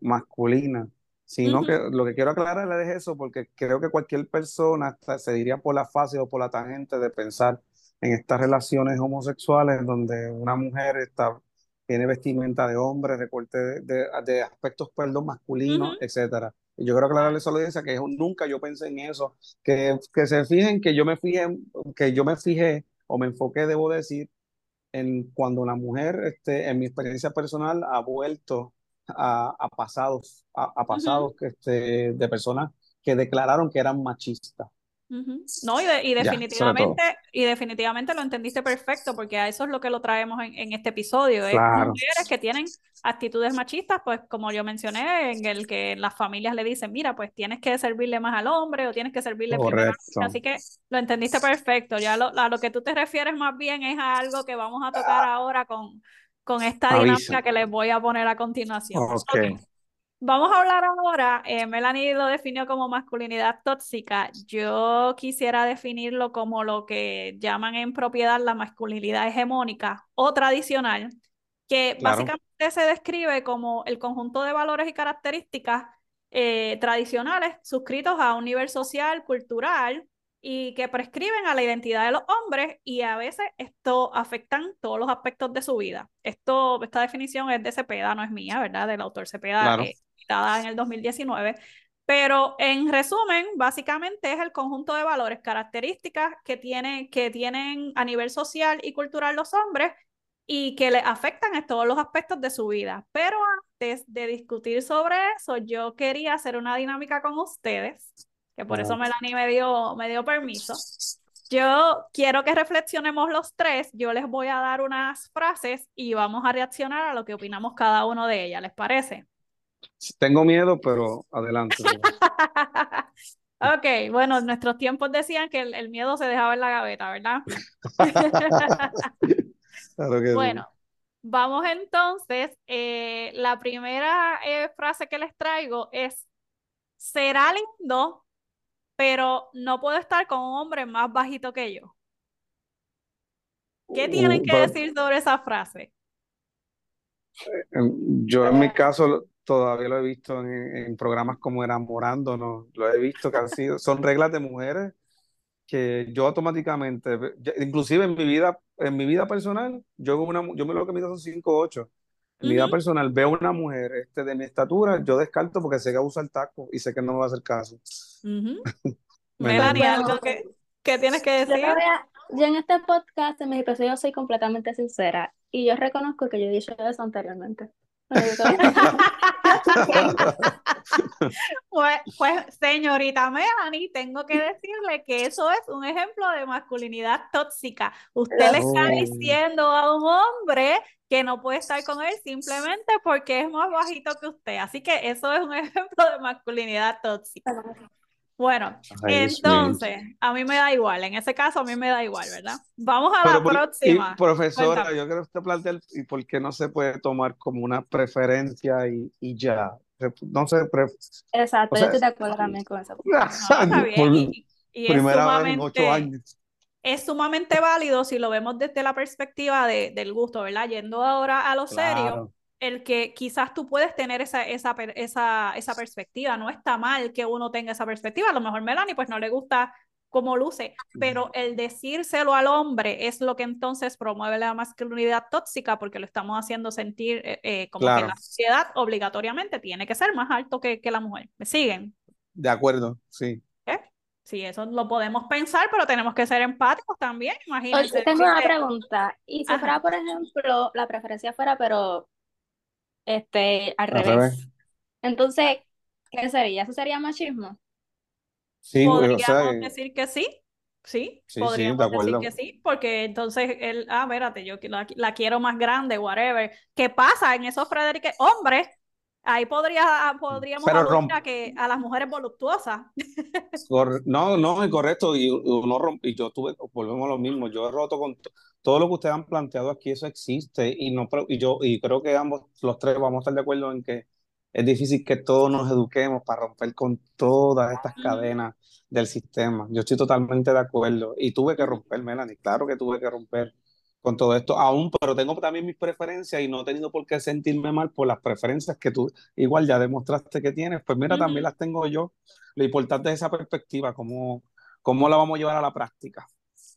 masculinas, sino que lo que quiero aclarar es eso, porque creo que cualquier persona se diría por la fase o por la tangente de pensar en estas relaciones homosexuales donde una mujer está, tiene vestimenta de hombre, recorte de, de, aspectos perdón, masculinos, etcétera. Y yo quiero aclararle a la audiencia que nunca yo pensé en eso, que, que se fijen que yo me fijé, que yo me fijé o me enfoqué, debo decir, en cuando una mujer, este, en mi experiencia personal, ha vuelto a, a pasados, a, pasados este, de personas que declararon que eran machistas. No, y, y definitivamente, y definitivamente lo entendiste perfecto, porque a eso es lo que lo traemos en, en este episodio. Es mujeres que tienen actitudes machistas, pues como yo mencioné, en el que las familias le dicen, mira, pues tienes que servirle más al hombre o tienes que servirle primero. Así que lo entendiste perfecto. Ya lo, a lo que tú te refieres más bien es a algo que vamos a tocar ahora con, con esta dinámica que les voy a poner a continuación. Okay. Vamos a hablar ahora, eh, Melanie lo definió como masculinidad tóxica, yo quisiera definirlo como lo que llaman en propiedad la masculinidad hegemónica o tradicional, que básicamente se describe como el conjunto de valores y características eh, tradicionales suscritos a un nivel social, cultural, y que prescriben a la identidad de los hombres y a veces esto afectan todos los aspectos de su vida. Esto, esta definición es de Cepeda, no es mía, ¿verdad? Del autor Cepeda, eh, dada en el 2019. Pero en resumen, básicamente es el conjunto de valores, características que, tiene, que tienen a nivel social y cultural los hombres y que le afectan en todos los aspectos de su vida. Pero antes de discutir sobre eso, yo quería hacer una dinámica con ustedes, que por eso Melanie me dio, me dio permiso. Yo quiero que reflexionemos los tres. Yo les voy a dar unas frases y vamos a reaccionar a lo que opinamos cada uno de ellas. ¿Les parece? Tengo miedo, pero adelante. ok, bueno, nuestros tiempos decían que el, miedo se dejaba en la gaveta, ¿verdad? bueno, vamos entonces. Eh, la primera eh, frase que les traigo es, será lindo, pero no puedo estar con un hombre más bajito que yo. ¿Qué tienen uh, que decir sobre esa frase? Eh, yo en mi caso todavía lo he visto en, programas como Enamorándonos, lo he visto que han sido, son reglas de mujeres que yo automáticamente, inclusive en mi vida, en mi vida personal, yo, una, yo me lo que mido son 5 8. En mi vida personal veo una mujer este, de mi estatura, yo descarto porque sé que usa el taco y sé que no me va a hacer caso. Melanie, algo que, que, tienes que decir. Yo, en este podcast, en mis episodios, soy completamente sincera y yo reconozco que yo he dicho eso anteriormente. pues, pues, señorita Melanie, tengo que decirle que eso es un ejemplo de masculinidad tóxica. Usted le está diciendo a un hombre que no puede estar con él simplemente porque es más bajito que usted. Así que eso es un ejemplo de masculinidad tóxica. Bueno, entonces, a mí me da igual, en ese caso a mí me da igual, ¿verdad? Vamos a la próxima. profesora, yo creo que usted plantea, ¿y por qué no se puede tomar como una preferencia y, y ya? No sé. Exacto, yo estoy de acuerdo también con eso. está bien. y, es sumamente, años. Es sumamente válido si lo vemos desde la perspectiva de, del gusto, ¿verdad? Yendo ahora a lo serio el que quizás tú puedes tener esa, esa, esa, esa perspectiva. No está mal que uno tenga esa perspectiva. A lo mejor Melanie pues no le gusta cómo luce, pero el decírselo al hombre es lo que entonces promueve la masculinidad tóxica porque lo estamos haciendo sentir eh, eh, como que la sociedad obligatoriamente tiene que ser más alto que, que la mujer. ¿Me siguen? De acuerdo, sí. Sí, eso lo podemos pensar, pero tenemos que ser empáticos también, imagínense. tengo una pregunta. Y si fuera, por ejemplo, la preferencia fuera, pero este, al, revés. Entonces, ¿qué sería? ¿Eso sería machismo? Sí, podríamos decir que sí. Sí, podríamos decir que sí, porque entonces él, ah, espérate, yo la, la quiero más grande, whatever. ¿Qué pasa en esos Frederick hombres? Ahí podría, ah, podríamos a, que, a las mujeres voluptuosas. no, no, es correcto. Y, uno y yo tuve, volvemos a lo mismo, yo he roto con todo lo que ustedes han planteado aquí, eso existe. Y, no, y yo y creo que ambos, los tres, vamos a estar de acuerdo en que es difícil que todos nos eduquemos para romper con todas estas cadenas del sistema. Yo estoy totalmente de acuerdo. Y tuve que romper, Melanie, claro que tuve que romper con todo esto aún, pero tengo también mis preferencias y no he tenido por qué sentirme mal por las preferencias que tú igual ya demostraste que tienes. Pues mira, también las tengo yo. Lo importante es esa perspectiva, cómo, cómo la vamos a llevar a la práctica.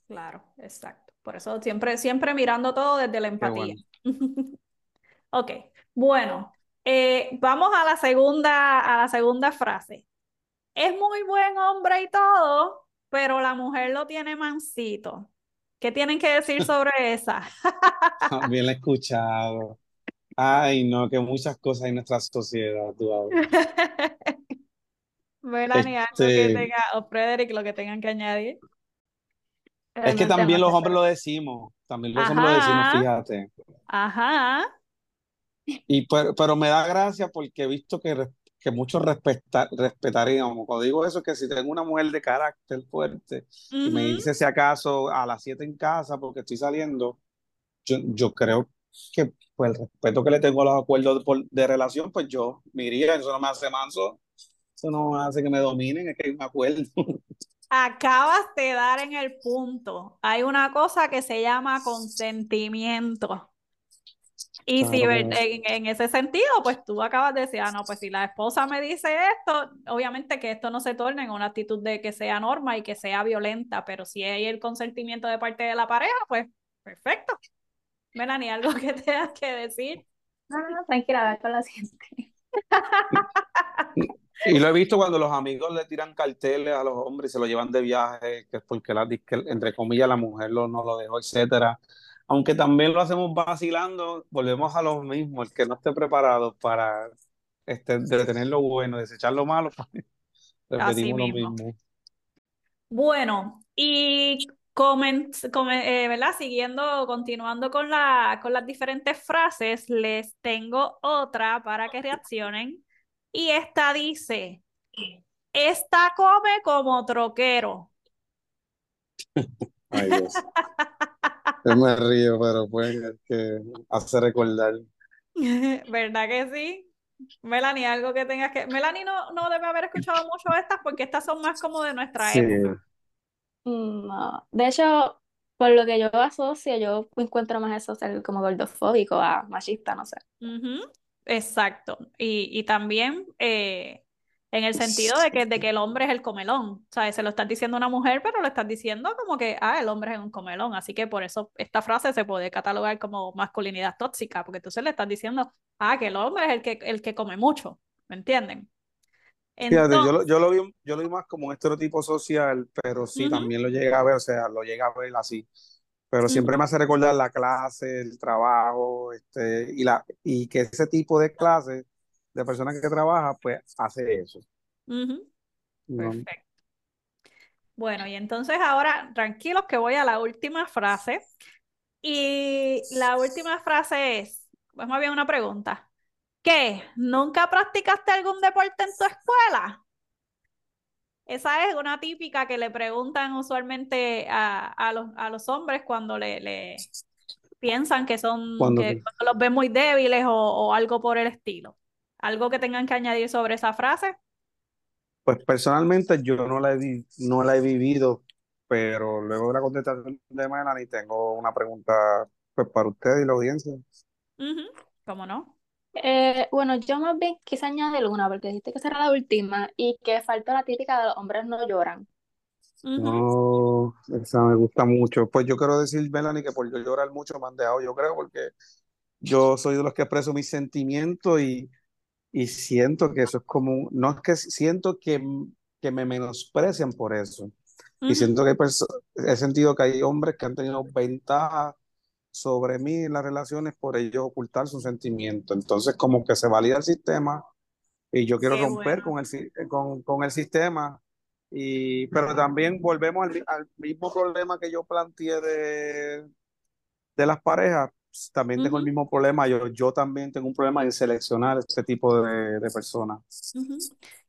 Claro, exacto. Por eso siempre, siempre mirando todo desde la empatía. ok, bueno, eh, vamos a la segunda, a la segunda frase. Es muy buen hombre y todo, pero la mujer lo tiene mansito. ¿Qué tienen que decir sobre esa? Bien la he escuchado. Ay, no, que muchas cosas en nuestra sociedad, tú Melanie, algo que este tenga, o Frederick, lo que tengan que añadir. Es que también los hombres lo decimos, también los hombres lo decimos, fíjate. Ajá. Y pero, me da gracia porque he visto que que muchos respeta, respetaríamos. Cuando digo eso, que si tengo una mujer de carácter fuerte y me dice si acaso a las 7 en casa porque estoy saliendo, yo, yo creo que pues, el respeto que le tengo a los acuerdos de, de relación, pues yo me iría, eso no me hace manso, eso no hace que me dominen, es que hay un acuerdo. Acabas de dar en el punto. Hay una cosa que se llama consentimiento. Y si en, ese sentido, pues tú acabas de decir, ah, no, pues si la esposa me dice esto, obviamente que esto no se torne en una actitud de que sea norma y que sea violenta, pero si hay el consentimiento de parte de la pareja, pues perfecto. Melanie, ¿algo que tengas que decir? No, no, tranquila, con la siguiente. Y lo he visto cuando los amigos le tiran carteles a los hombres y se lo llevan de viaje, que es porque la, entre comillas la mujer lo, no lo dejó, etcétera. Aunque también lo hacemos vacilando, volvemos a lo mismo, el que no esté preparado para este, detener lo bueno, desechar lo malo, pues, repetimos lo mismo. Bueno, y coment, eh, ¿verdad? Siguiendo, continuando con, la, con las diferentes frases, les tengo otra para que reaccionen. Y esta dice, esta come como troquero. Ay, Dios. Yo me río, pero pues que hace recordar. ¿Verdad que sí? Melanie, algo que tengas que. Melanie no, no debe haber escuchado mucho estas porque estas son más como de nuestra época. Mm, no. De hecho, por lo que yo asocio, yo encuentro más eso ser como gordofóbico a machista, no sé. Exacto. Y, y también eh, en el sentido de que, de que el hombre es el comelón. O sea, se lo están diciendo a una mujer, pero lo están diciendo como que, ah, el hombre es un comelón. Así que por eso esta frase se puede catalogar como masculinidad tóxica, porque entonces le están diciendo, ah, que el hombre es el que, el que come mucho. ¿Me entienden? Fíjate, yo, lo, yo, lo vi, yo lo vi más como un estereotipo social, pero sí, también lo llega a ver, o sea, lo llega a ver así pero siempre me hace recordar la clase, el trabajo, este, y, la, y que ese tipo de clase de personas que trabaja, pues hace eso. Perfecto. Bueno, y entonces ahora, tranquilos que voy a la última frase. Y la última frase es, pues más bien una pregunta. ¿Qué? ¿Nunca practicaste algún deporte en tu escuela? Esa es una típica que le preguntan usualmente a, a, los, a los hombres cuando le, le piensan que son, que, los ven muy débiles o, o, algo por el estilo. ¿Algo que tengan que añadir sobre esa frase? Pues personalmente yo no la he, no la he vivido, pero luego de la contestación de Melanie tengo una pregunta pues, para usted y la audiencia. ¿Cómo no? Eh, bueno, yo más bien quise añadir una, porque dijiste que será la última y que falta la típica de los hombres no lloran. No, esa me gusta mucho. Pues yo quiero decir, Melanie, que por yo llorar mucho me han dejado, yo creo, porque yo soy de los que expreso mis sentimientos y, y siento que eso es como, no es que siento que, que me menosprecian por eso. Y siento que he sentido que hay hombres que han tenido ventaja sobre mí en las relaciones por ello ocultar su sentimiento. Entonces, como que se valida el sistema y yo quiero romper con, el, con, con, el sistema. Y, pero también volvemos al, mismo problema que yo planteé de, de las parejas. También tengo el mismo problema. Yo, yo también tengo un problema en seleccionar este tipo de, de personas.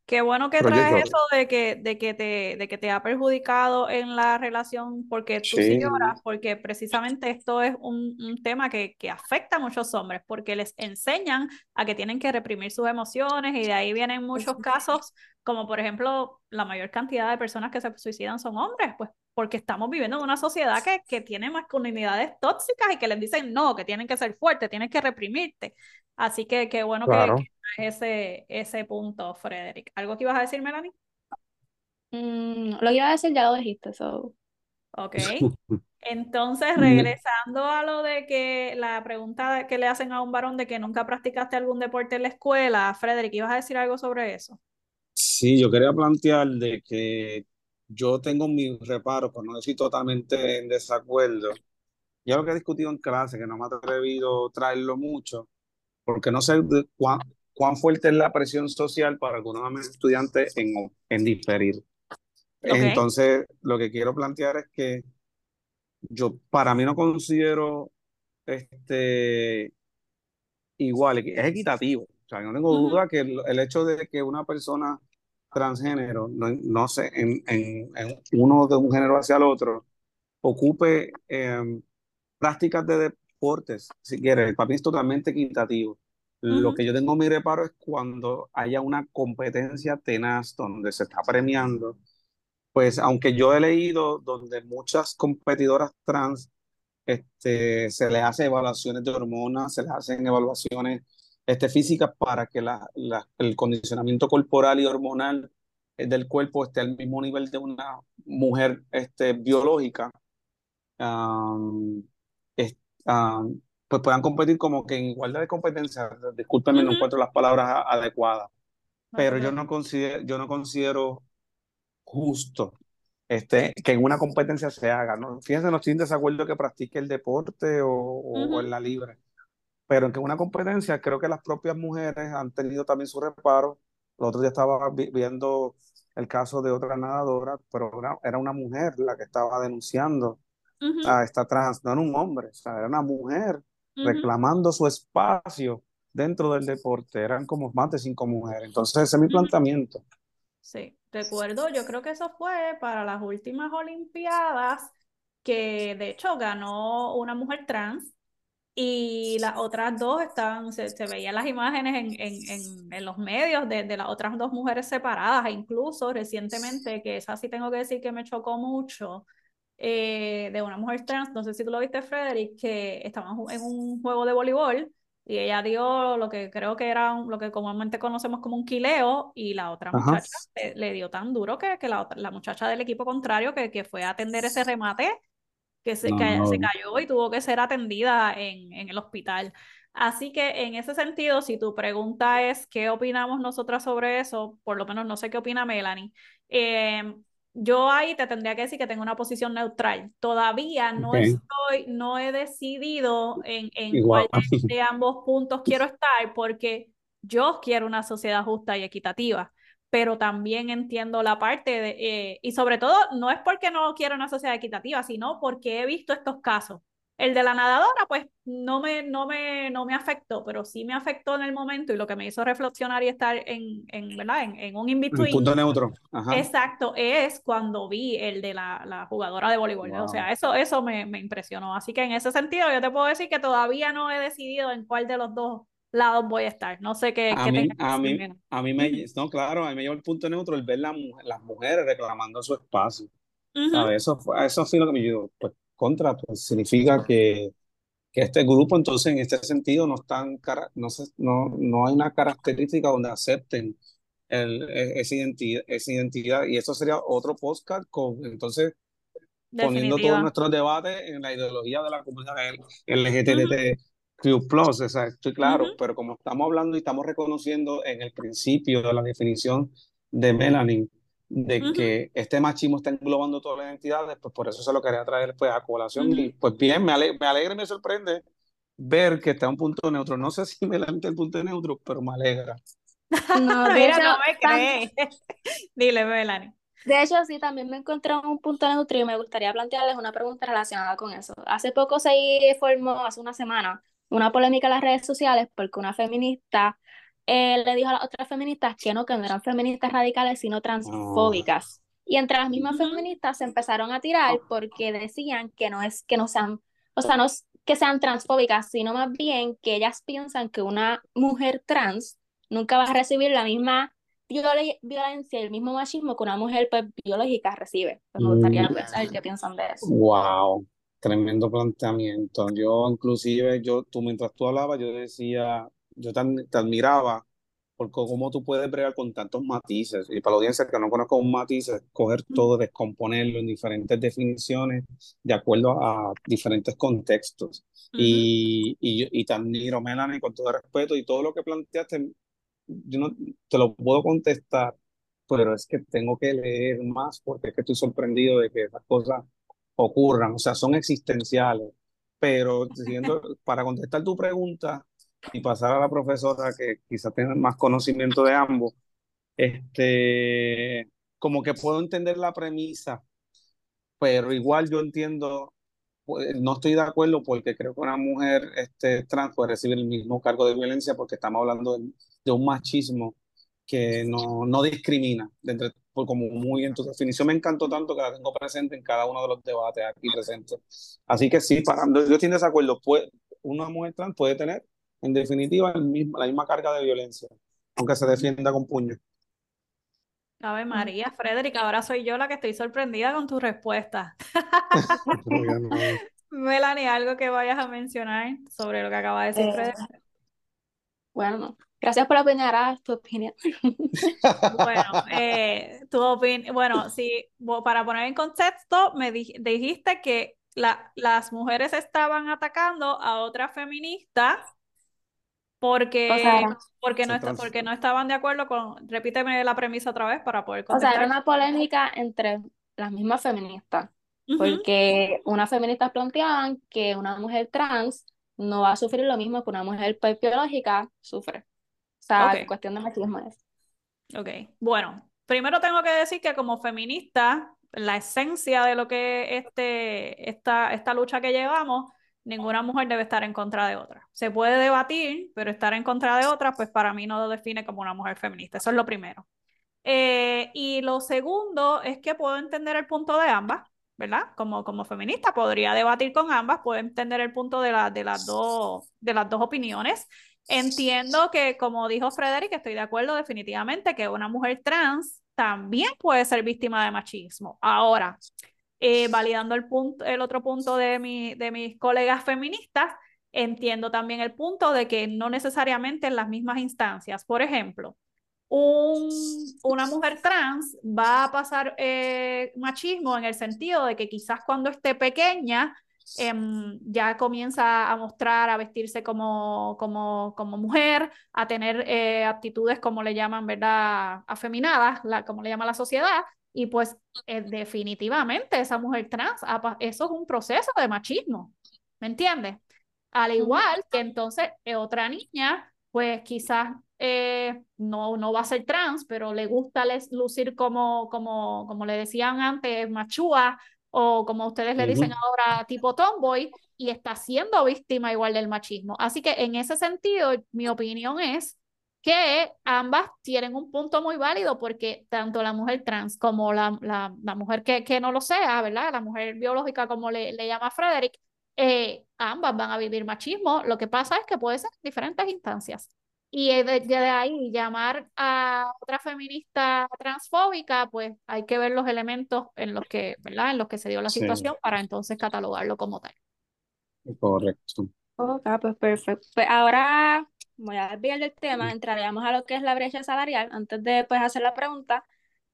Qué bueno que traes eso de que, de, que te, de que te ha perjudicado en la relación porque tú sí, lloras, porque precisamente esto es un, un tema que, que, afecta a muchos hombres, porque les enseñan a que tienen que reprimir sus emociones y de ahí vienen muchos casos, como por ejemplo la mayor cantidad de personas que se suicidan son hombres, pues porque estamos viviendo en una sociedad que, que tiene masculinidades tóxicas y que les dicen no, que tienen que ser fuertes, tienes que reprimirte. Así que qué bueno que, ese, ese punto, Frederick. ¿Algo que ibas a decir, Melanie? Mm, lo que iba a decir ya lo dijiste, so. Ok. Entonces, regresando a lo de que la pregunta que le hacen a un varón de que nunca practicaste algún deporte en la escuela, Frederick, ¿ibas a decir algo sobre eso? Sí, yo quería plantear de que yo tengo mis reparos, pero no estoy totalmente en desacuerdo. Ya lo que he discutido en clase, que no me he atrevido a traerlo mucho, porque no sé cuán, cuán fuerte es la presión social para algunos de mis estudiantes en, en diferir. Entonces, lo que quiero plantear es que yo, para mí no considero este igual, es equitativo. Sea, no tengo duda que el, hecho de que una persona transgénero, no, no sé, en, en, uno de un género hacia el otro, ocupe em, prácticas de, si quieres, el papel es totalmente equitativo. Lo que yo tengo mi reparo es cuando haya una competencia tenaz donde se está premiando. Pues aunque yo he leído donde muchas competidoras trans este, se les hace evaluaciones de hormonas, se les hacen evaluaciones este, físicas para que la, el condicionamiento corporal y hormonal del cuerpo esté al mismo nivel de una mujer este, biológica, pues puedan competir como que en igualdad de competencia. Discúlpenme, no encuentro las palabras adecuadas, pero yo no considero, yo no considero justo este, que en una competencia se haga. ¿no? Fíjense, no estoy en desacuerdo que practique el deporte o, o, en la libre, pero en que una competencia creo que las propias mujeres han tenido también su reparo. El otro día estaba viendo el caso de otra nadadora, pero era una mujer la que estaba denunciando a esta trans, no era un hombre, o sea, era una mujer reclamando su espacio dentro del deporte. Eran como más de cinco mujeres. Entonces, ese es mi planteamiento. Sí, recuerdo, yo creo que eso fue para las últimas Olimpiadas, que de hecho ganó una mujer trans y las otras dos estaban, se, se veían las imágenes en, en, en, los medios de, de, las otras dos mujeres separadas, e incluso recientemente, que esa sí tengo que decir que me chocó mucho, eh, de una mujer trans, no sé si tú lo viste, Frederick, que estaban en un juego de voleibol y ella dio lo que creo que era lo que comúnmente conocemos como un quileo y la otra muchacha le, dio tan duro que, que la, la, muchacha del equipo contrario que, que fue a atender ese remate que, se, se cayó y tuvo que ser atendida en, en el hospital. Así que en ese sentido, si tu pregunta es qué opinamos nosotras sobre eso, por lo menos no sé qué opina Melanie, eh, yo ahí te tendría que decir que tengo una posición neutral. Todavía no estoy, no he decidido en, en cuál de ambos puntos quiero estar, porque yo quiero una sociedad justa y equitativa, pero también entiendo la parte de, eh, y sobre todo, no es porque no quiero una sociedad equitativa, sino porque he visto estos casos el de la nadadora, pues no me, no me, no me afectó, pero sí me afectó en el momento y lo que me hizo reflexionar y estar en, en ¿verdad? En, en un in-between. punto neutro. Exacto, es cuando vi el de la, la jugadora de voleibol. O sea, eso, eso me, me, impresionó. Así que en ese sentido, yo te puedo decir que todavía no he decidido en cuál de los dos lados voy a estar. No sé qué, a qué mí, a mí, a mí me, no, claro, a mí me llevó el punto neutro el ver la, las mujeres reclamando su espacio. Eso, eso sí lo que me ayudó. Pues contra, pues significa que, que este grupo entonces en este sentido no, están, no, no, no hay una característica donde acepten el, e, esa, identidad, esa identidad y eso sería otro podcast con entonces poniendo todos nuestros debates en la ideología de la comunidad LGTB Plus, o sea, estoy claro, pero como estamos hablando y estamos reconociendo en el principio de la definición de Melanie, de que este machismo está englobando todas las identidades, pues por eso se lo quería traer pues, a colación. Y pues bien, me, me alegra y me sorprende ver que está un punto neutro. No sé si me lamente el punto neutro, pero me alegra. No, Mira, no me crees. Dile, Melanie. De hecho, sí, también me encontré un punto neutro y me gustaría plantearles una pregunta relacionada con eso. Hace poco se formó, hace una semana, una polémica en las redes sociales porque una feminista él le dijo a las otras feministas que no, que no eran feministas radicales, sino transfóbicas. Y entre las mismas feministas se empezaron a tirar porque decían que no es que no sean, o sea, no es que sean transfóbicas, sino más bien que ellas piensan que una mujer trans nunca va a recibir la misma violencia y el mismo machismo que una mujer pues, biológica recibe. Pues, me gustaría mm. saber qué piensan de eso. Wow, tremendo planteamiento. Yo inclusive, yo, tú mientras tú hablabas, yo decía, yo te, admiraba por cómo tú puedes bregar con tantos matices. Y para la audiencia que no conozco un matiz, coger todo, descomponerlo en diferentes definiciones de acuerdo a diferentes contextos. y, y, y, te admiro, Melanie, con todo respeto, y todo lo que planteaste, yo no te lo puedo contestar, pero es que tengo que leer más porque es que estoy sorprendido de que esas cosas ocurran, o sea, son existenciales. Pero siguiendo, para contestar tu pregunta, y pasar a la profesora que quizás tenga más conocimiento de ambos, este, como que puedo entender la premisa, pero igual yo entiendo, pues, no estoy de acuerdo porque creo que una mujer este, trans puede recibir el mismo cargo de violencia porque estamos hablando de, un machismo que no, no discrimina, dentro, como muy en tu definición me encantó tanto que la tengo presente en cada uno de los debates aquí presentes. Así que sí, para, yo estoy en desacuerdo, puede, una mujer trans puede tener en definitiva, el mismo, la misma carga de violencia, aunque se defienda con puño. Ave María, Frederick, ahora soy yo la que estoy sorprendida con tu respuesta. Melanie, algo que vayas a mencionar sobre lo que acaba de decir. Eh, bueno, gracias por opinar, tu opinión. bueno, eh, tu opinión, bueno, sí, para poner en contexto, me dijiste que la, las mujeres estaban atacando a otra feminista porque, porque, no porque no estaban de acuerdo con, repíteme la premisa otra vez para poder contestar. O sea, era una polémica entre las mismas feministas porque unas feministas planteaban que una mujer trans no va a sufrir lo mismo que una mujer biológica sufre. O sea, cuestión de machismo es. Ok, bueno, primero tengo que decir que como feminista, la esencia de lo que este, esta, esta lucha que llevamos, ninguna mujer debe estar en contra de otra. Se puede debatir, pero estar en contra de otra, pues para mí no lo define como una mujer feminista. Eso es lo primero. Eh, y lo segundo es que puedo entender el punto de ambas. ¿verdad? Como, como feminista, podría debatir con ambas, puedo entender el punto de, la, de, las dos, de las dos opiniones. Entiendo que, como dijo Frederick, estoy de acuerdo definitivamente que una mujer trans también puede ser víctima de machismo. Ahora, eh, validando el, punto, el otro punto de, mi, de mis colegas feministas, entiendo también el punto de que no necesariamente en las mismas instancias. Por ejemplo, una mujer trans va a pasar eh, machismo en el sentido de que quizás cuando esté pequeña em, ya comienza a mostrar, a vestirse como, como, como mujer, a tener eh, actitudes como le llaman, ¿verdad? Afeminadas, la, como le llama la sociedad. Y pues eh, definitivamente esa mujer trans, eso es un proceso de machismo, ¿me entiendes? Al igual que entonces otra niña, pues quizás eh, no, no va a ser trans, pero le gusta les, lucir como, como, como le decían antes, machúa, o como ustedes le dicen ahora, tipo tomboy, y está siendo víctima igual del machismo. Así que en ese sentido, mi opinión es que ambas tienen un punto muy válido porque tanto la mujer trans como la, la, la mujer que, que, no lo sea, ¿verdad? La mujer biológica, como le, le llama Frederick, eh, ambas van a vivir machismo. Lo que pasa es que puede ser en diferentes instancias. Y de, ahí llamar a otra feminista transfóbica, pues hay que ver los elementos en los que, ¿verdad? En los que se dio la situación para entonces catalogarlo como tal. Correcto. Ok, pues perfecto. Pues ahora voy a desviar del tema, entraríamos a lo que es la brecha salarial. Antes de pues, hacer la pregunta,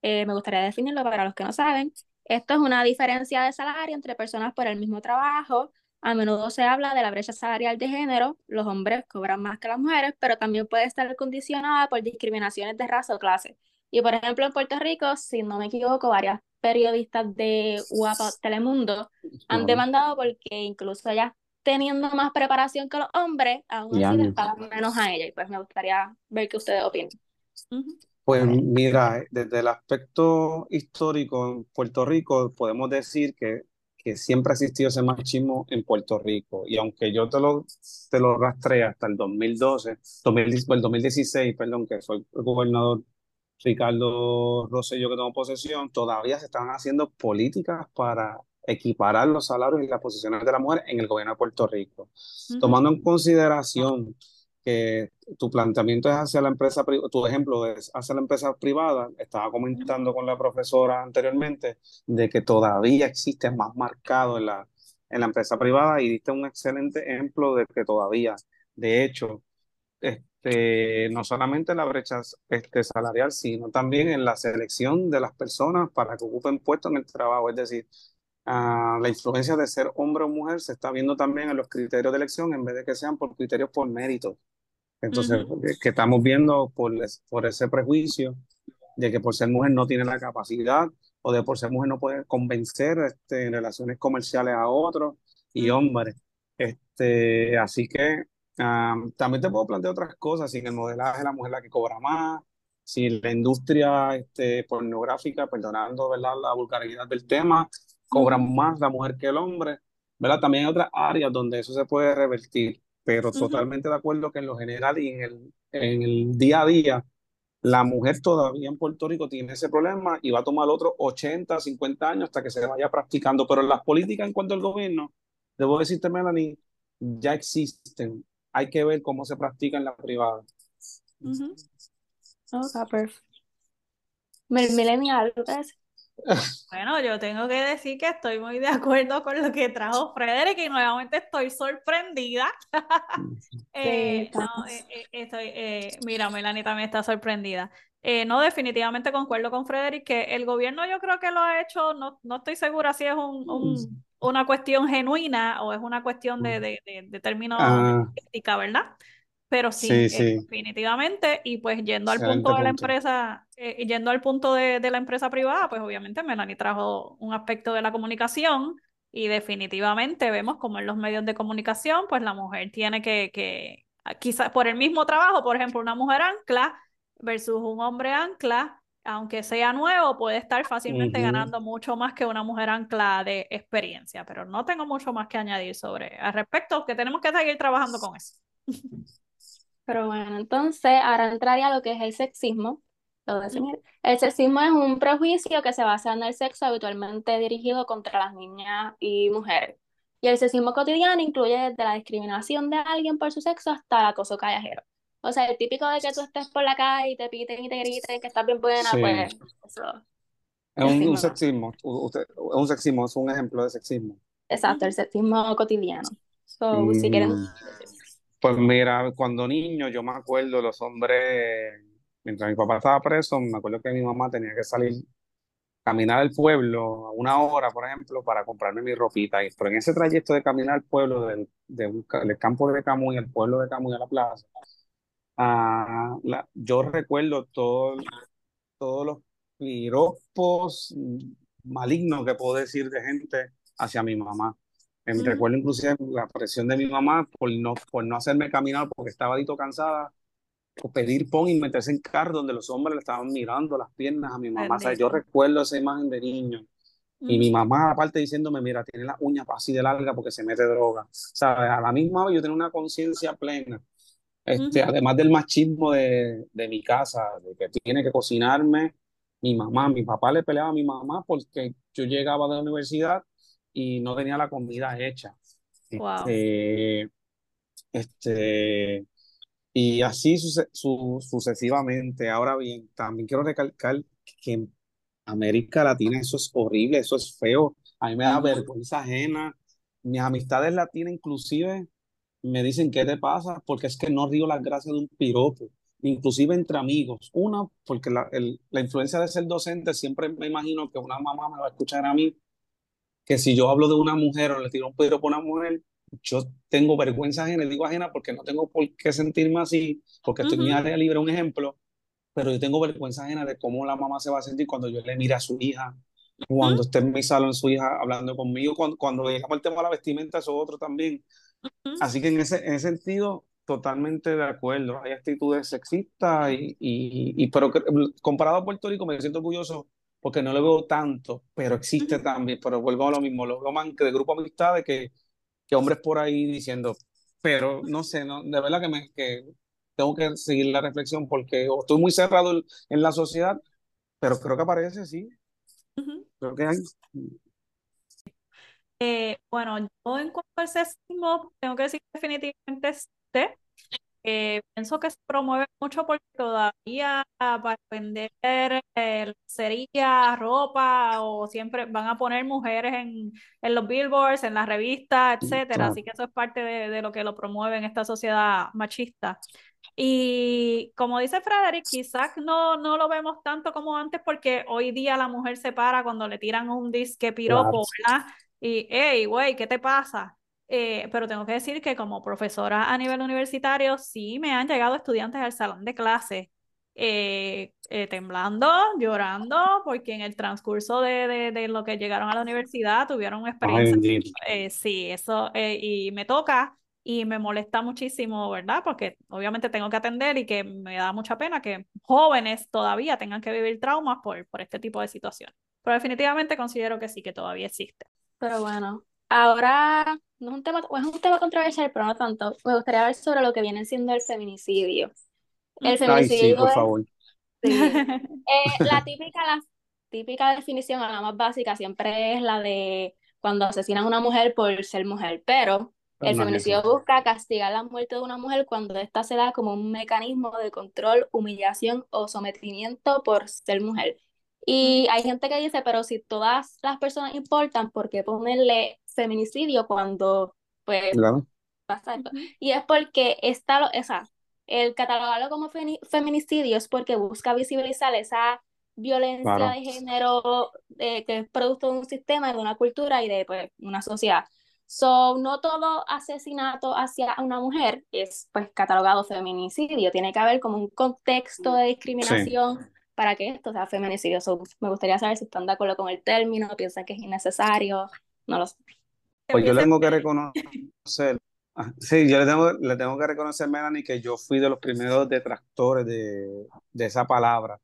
eh, me gustaría definirlo para los que no saben. Esto es una diferencia de salario entre personas por el mismo trabajo a menudo se habla de la brecha salarial de género, los hombres cobran más que las mujeres, pero también puede estar condicionada por discriminaciones de raza o clase. Y por ejemplo, en Puerto Rico, si no me equivoco, varias periodistas de UAPA Telemundo han demandado porque incluso ellas teniendo más preparación que los hombres, aún así les pagan menos a ella. Y pues me gustaría ver qué ustedes opinan. Pues mira, desde el aspecto histórico en Puerto Rico, podemos decir que que siempre ha existido ese machismo en Puerto Rico. Y aunque yo te lo, te lo rastré hasta el 2012, el 2016, perdón, que fue el gobernador Ricardo Rosselló que tomó posesión, todavía se estaban haciendo políticas para equiparar los salarios y las posiciones de la mujer en el gobierno de Puerto Rico. Tomando en consideración que tu planteamiento es hacia la empresa, tu ejemplo es hacia la empresa privada, estaba comentando con la profesora anteriormente de que todavía existe más marcado en la, en la empresa privada y diste un excelente ejemplo de que todavía, de hecho, este, no solamente la brecha este, salarial, sino también en la selección de las personas para que ocupen puestos en el trabajo, es decir, ah, la influencia de ser hombre o mujer se está viendo también en los criterios de elección en vez de que sean por criterios por mérito. Entonces, que estamos viendo por, por ese prejuicio de que por ser mujer no tiene la capacidad o de por ser mujer no puede convencer este, en relaciones comerciales a otros y hombres. Este, así que también te puedo plantear otras cosas, si en el modelaje la mujer la que cobra más, si la industria este, pornográfica, perdonando ¿verdad? la vulgaridad del tema, cobra más la mujer que el hombre, ¿verdad? También hay otras áreas donde eso se puede revertir pero totalmente de acuerdo que en lo general y en el, en el día a día, la mujer todavía en Puerto Rico tiene ese problema y va a tomar otros 80, 50 años hasta que se vaya practicando. Pero las políticas en cuanto al gobierno, debo decirte, Melanie, ya existen. Hay que ver cómo se practica en la privada. Uh -huh. perfecto. Millennial, Bueno, yo tengo que decir que estoy muy de acuerdo con lo que trajo Frederick y nuevamente estoy sorprendida. eh, no, eh, eh, estoy, eh, mira, Melanie también está sorprendida. no, definitivamente concuerdo con Frederick que el gobierno yo creo que lo ha hecho, no, no estoy segura si es un, un, una cuestión genuina o es una cuestión de, de, de, de términos ah. ¿verdad? Pero sí, eh, definitivamente, y pues yendo al punto de la empresa, eh, yendo al punto de, de, la empresa privada, pues obviamente Melanie trajo un aspecto de la comunicación y definitivamente vemos como en los medios de comunicación, pues la mujer tiene que, que quizás por el mismo trabajo, por ejemplo, una mujer ancla versus un hombre ancla, aunque sea nuevo, puede estar fácilmente ganando mucho más que una mujer ancla de experiencia, pero no tengo mucho más que añadir sobre al respecto, que tenemos que seguir trabajando con eso. Pero bueno, entonces ahora entraría a lo que es el sexismo. El sexismo es un prejuicio que se basa en el sexo habitualmente dirigido contra las niñas y mujeres. Y el sexismo cotidiano incluye desde la discriminación de alguien por su sexo hasta el acoso callejero. O sea, el típico de que tú estés por la calle y te piten y te griten que estás bien buena, pues eso. Es un, sexismo, es un sexismo, es un ejemplo de sexismo. Exacto, el sexismo cotidiano. So, si quieren mm. Pues mira, cuando niño yo me acuerdo los hombres, mientras mi papá estaba preso, me acuerdo que mi mamá tenía que salir, caminar al pueblo a una hora, por ejemplo, para comprarme mi ropita. Pero en ese trayecto de caminar al pueblo, del, del campo de Camuy, el pueblo de Camuy a la plaza, ah, la, yo recuerdo todo, todos los piropos malignos que puedo decir de gente hacia mi mamá. Me recuerdo inclusive la presión de mi mamá por no, por no hacerme caminar porque estaba dito cansada, o pedir pon y meterse en carro donde los hombres le estaban mirando las piernas a mi mamá. O sea, yo recuerdo esa imagen de niño. Y mi mamá, aparte diciéndome, mira, tiene las uñas así de larga porque se mete droga. O sea, a la misma vez yo tengo una conciencia plena. Este, Además del machismo de, de mi casa, de que tiene que cocinarme mi mamá. Mi papá le peleaba a mi mamá porque yo llegaba de la universidad y no tenía la comida hecha. Este, este, y así sucesivamente. Ahora bien, también quiero recalcar que en América Latina eso es horrible, eso es feo. A mí me da vergüenza ajena. Mis amistades latinas inclusive me dicen, ¿qué te pasa? Porque es que no río las gracias de un piropo, inclusive entre amigos. Una, porque la, la influencia de ser docente, siempre me imagino que una mamá me va a escuchar a mí que si yo hablo de una mujer o le tiro un pedro por una mujer, yo tengo vergüenza ajena, digo ajena porque no tengo por qué sentirme así, porque estoy en mi área libre, un ejemplo, pero yo tengo vergüenza ajena de cómo la mamá se va a sentir cuando yo le mire a su hija, cuando esté en mi salón su hija hablando conmigo, cuando, cuando llegamos al tema de la vestimenta, eso otro también. Así que en ese, en ese sentido, totalmente de acuerdo. Hay actitudes sexistas, y, y, y, pero comparado a Puerto Rico, me siento orgulloso porque no lo veo tanto, pero existe también, pero vuelvo a lo mismo, lo veo más que de grupo de amistades que, que hombres por ahí diciendo, pero no sé, no, de verdad que, me, que tengo que seguir la reflexión porque estoy muy cerrado en la sociedad, pero creo que aparece, sí. Creo que hay. Eh, bueno, yo en cuanto al sexismo, tengo que decir que definitivamente este, eh, pienso que se promueve mucho porque todavía para vender eh, ropa o siempre van a poner mujeres en, en los billboards, en las revistas, etcétera. Así que eso es parte de, de, lo que lo promueve en esta sociedad machista. Y como dice Frederick, quizás no, no lo vemos tanto como antes porque hoy día la mujer se para cuando le tiran un disque piropo, ¿verdad? Y, hey, güey, ¿qué te pasa? Eh, pero tengo que decir que como profesora a nivel universitario sí me han llegado estudiantes al salón de clase eh, eh, temblando, llorando, porque en el transcurso de, de, de, lo que llegaron a la universidad tuvieron experiencia. sí, eso, y me toca y me molesta muchísimo, ¿verdad? Porque obviamente tengo que atender y que me da mucha pena que jóvenes todavía tengan que vivir traumas por, por este tipo de situaciones. Pero definitivamente considero que sí, que todavía existe. Pero bueno, Ahora, no es un tema, es un tema controversial, pero no tanto. Me gustaría hablar sobre lo que viene siendo el feminicidio. El feminicidio. Ay, sí, por favor. Eh, la típica, la típica definición, la más básica, siempre es la de cuando asesinan a una mujer por ser mujer, pero el feminicidio busca castigar la muerte de una mujer cuando ésta se da como un mecanismo de control, humillación o sometimiento por ser mujer. Y hay gente que dice, pero si todas las personas importan, ¿por qué ponerle feminicidio cuando pues pasa esto? Y es porque está, esa, el catalogarlo como feminicidio es porque busca visibilizar esa violencia de género eh, que es producto de un sistema, de una cultura y de pues, una sociedad. So, no todo asesinato hacia una mujer es pues catalogado feminicidio, tiene que haber como un contexto de discriminación para que esto sea feminicidio. me gustaría saber si están de acuerdo con el término, piensan que es innecesario, no lo sé. Pues yo tengo que reconocer, ah, sí, yo le tengo, le tengo que reconocer, Melanie, que yo fui de los primeros detractores de, de esa palabra.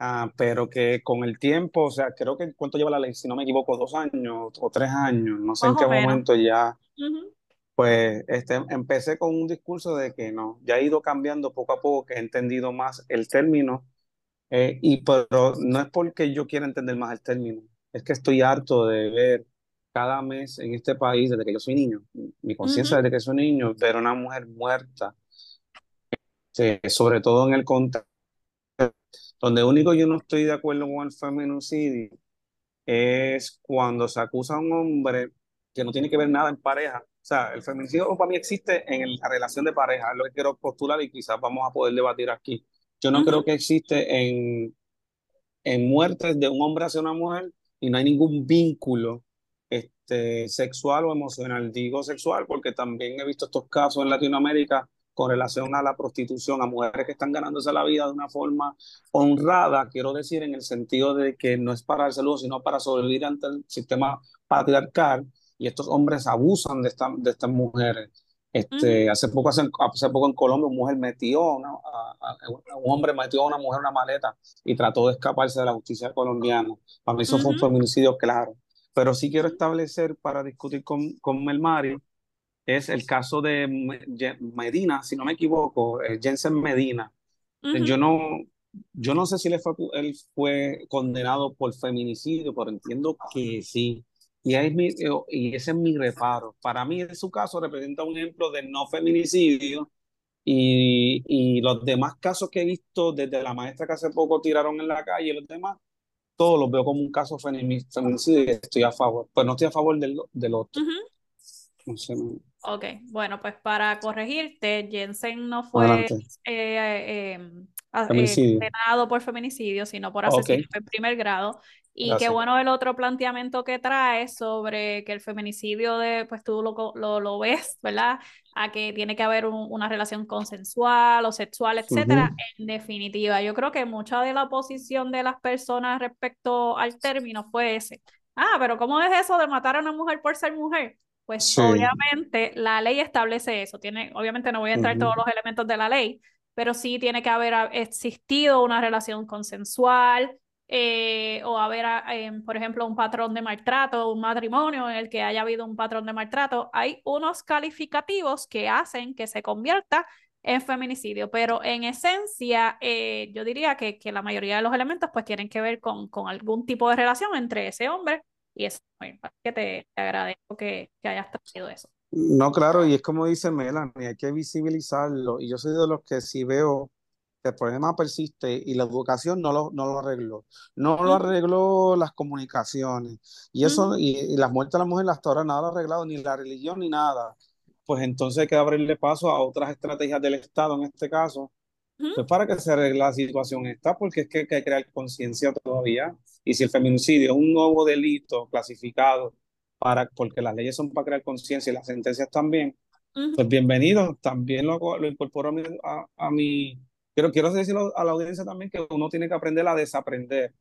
Ah, pero que con el tiempo, o sea, creo que cuánto lleva la ley, si no me equivoco, dos años o tres años, no sé en qué momento ya, pues este, empecé con un discurso de que no, ya he ido cambiando poco a poco, que he entendido más el término, eh, y pero no es porque yo quiera entender más el término, es que estoy harto de ver cada mes en este país, desde que yo soy niño, mi conciencia desde que soy niño, ver a una mujer muerta, este, sobre todo en el contexto donde único yo no estoy de acuerdo con el feminicidio es cuando se acusa a un hombre que no tiene que ver nada en pareja. O sea, el feminicidio para mí existe en la relación de pareja, es lo que quiero postular y quizás vamos a poder debatir aquí. Yo no creo que existe en, en muertes de un hombre hacia una mujer y no hay ningún vínculo este, sexual o emocional. Digo sexual porque también he visto estos casos en Latinoamérica con relación a la prostitución, a mujeres que están ganándose la vida de una forma honrada, quiero decir, en el sentido de que no es para el saludo, sino para sobrevivir ante el sistema patriarcal, y estos hombres abusan de, esta, de estas mujeres. Este, hace, poco, hace, hace, poco en Colombia, una mujer metió, un hombre metió a una mujer una maleta y trató de escaparse de la justicia colombiana. Para mí eso fue un feminicidio claro. Pero sí quiero establecer para discutir con, con Melmario es el caso de Medina, si no me equivoco, eh, Jensen Medina. Yo no, yo no sé si él fue, él fue condenado por feminicidio, pero entiendo que sí. Y, es mi, eh, y ese es mi reparo. Para mí, en su caso, representa un ejemplo de no feminicidio. Y, y los demás casos que he visto, desde la maestra que hace poco tiraron en la calle los demás, todos los veo como un caso feminicidio y estoy a favor. Pues no estoy a favor del, del otro. no sé, Ok, bueno, pues para corregirte, Jensen no fue eh, em, condenado por feminicidio, sino por asesinato en primer grado. Y qué bueno el otro planteamiento que trae sobre que el feminicidio de, pues tú lo, lo, lo ves, ¿verdad? A que tiene que haber una relación consensual o sexual, etcétera. En definitiva, yo creo que mucha de la oposición de las personas respecto al término fue ese. Ah, pero ¿cómo es eso de matar a una mujer por ser mujer? Pues obviamente la ley establece eso. Tiene, obviamente no voy a entrar en todos los elementos de la ley, pero sí tiene que haber existido una relación consensual eh, o haber, em, por ejemplo, un patrón de maltrato, un matrimonio en el que haya habido un patrón de maltrato. Hay unos calificativos que hacen que se convierta en feminicidio, pero en esencia eh, yo diría que, que, la mayoría de los elementos pues tienen que ver con, con algún tipo de relación entre ese hombre y eso, que te, agradezco que, que, hayas traído eso. No, claro, y es como dice Melanie, hay que visibilizarlo. Y yo soy de los que si veo el problema persiste y la educación no lo, no lo arregló. No lo arregló las comunicaciones. Y eso, y, las muertes de las mujeres hasta ahora nada lo ha arreglado, ni la religión ni nada. Pues entonces hay que abrirle paso a otras estrategias del Estado, en este caso, pues para que se arregle la situación esta, porque es que hay que crear conciencia todavía. Y si el feminicidio es un nuevo delito clasificado, para, porque las leyes son para crear conciencia y las sentencias también, pues bienvenido. También lo, lo incorporo a, a, mi... Quiero, quiero decirlo a la audiencia también que uno tiene que aprender a desaprender.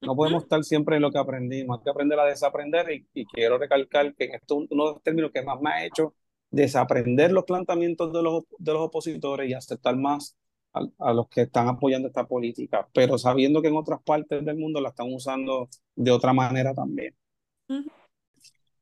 No podemos estar siempre en lo que aprendimos, hay que aprender a desaprender y, y quiero recalcar que en esto uno de los términos que más me ha hecho desaprender los planteamientos de los, de los opositores y aceptar más a, los que están apoyando esta política, pero sabiendo que en otras partes del mundo la están usando de otra manera también.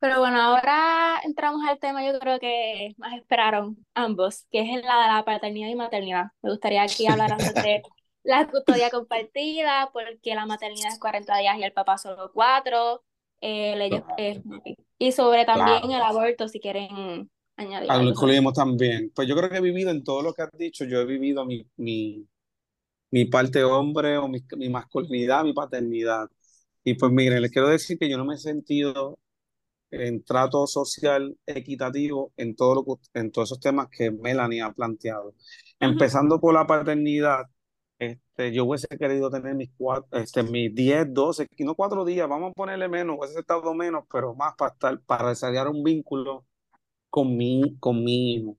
Pero bueno, ahora entramos al tema yo creo que más esperaron ambos, que es la de la paternidad y maternidad. Me gustaría aquí hablar de la custodia compartida, porque la maternidad es 40 días y el papá solo 4. Eh, eh, y sobre también el aborto, si quieren lo incluimos también. Pues yo creo que he vivido en todo lo que has dicho, yo he vivido mi, mi, mi parte hombre o mi, mi masculinidad, mi paternidad. Y pues miren, les quiero decir que yo no me he sentido en trato social equitativo en, todo lo en todos esos temas que Melanie ha planteado. Empezando por la paternidad, este, yo hubiese querido tener mis, cuatro, este, mis 10, 12, no cuatro días, vamos a ponerle menos, hubiese estado menos, pero más para, estar, para desarrollar un vínculo con mi, con mi hijo,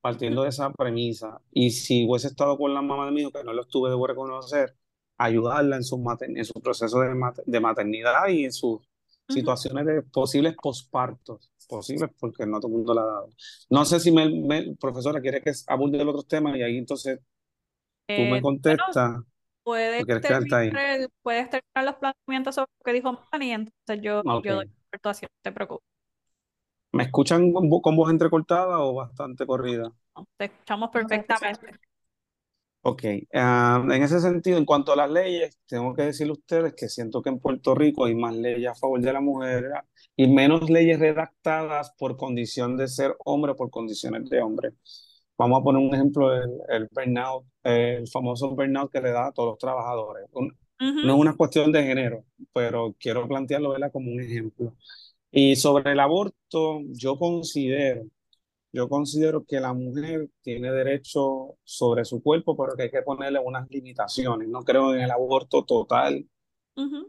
partiendo de esa premisa. Y si hubiese estado con la mamá de mi hijo, que no lo estuve, debo reconocer, ayudarla en su, en su proceso de, de maternidad y en sus situaciones de posibles pospartos, posibles porque no todo el mundo la ha dado. No sé si me, profesora quiere que abunde el otro tema y ahí entonces tú me eh, contestas. puedes, terminar, puedes terminar los planteamientos sobre lo que dijo Manny, entonces yo, yo doy no te preocupes. ¿Me escuchan con, voz entrecortada o bastante corrida? te escuchamos perfectamente. Ok, ah, en ese sentido, en cuanto a las leyes, tengo que decirle a ustedes que siento que en Puerto Rico hay más leyes a favor de la mujer y menos leyes redactadas por condición de ser hombre o por condiciones de hombre. Vamos a poner un ejemplo, el, el burnout, el famoso burnout que le da a todos los trabajadores. No es una cuestión de género, pero quiero plantearlo como un ejemplo. Y sobre el aborto, yo considero yo considero que la mujer tiene derecho sobre su cuerpo, pero que hay que ponerle unas limitaciones. No creo en el aborto total,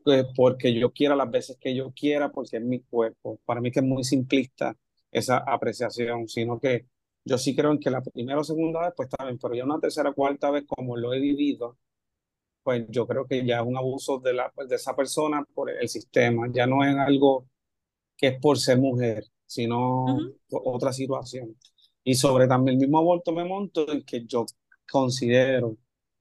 pues, porque yo quiera las veces que yo quiera, porque es mi cuerpo. Para mí que es muy simplista esa apreciación, sino que yo sí creo en que la primera o segunda vez, pues está bien, pero ya una tercera o cuarta vez, como lo he vivido, pues yo creo que ya es un abuso de, la, de esa persona por el sistema, ya no es algo que es por ser mujer, sino otra situación. Y sobre también el mismo aborto me monto en que yo considero,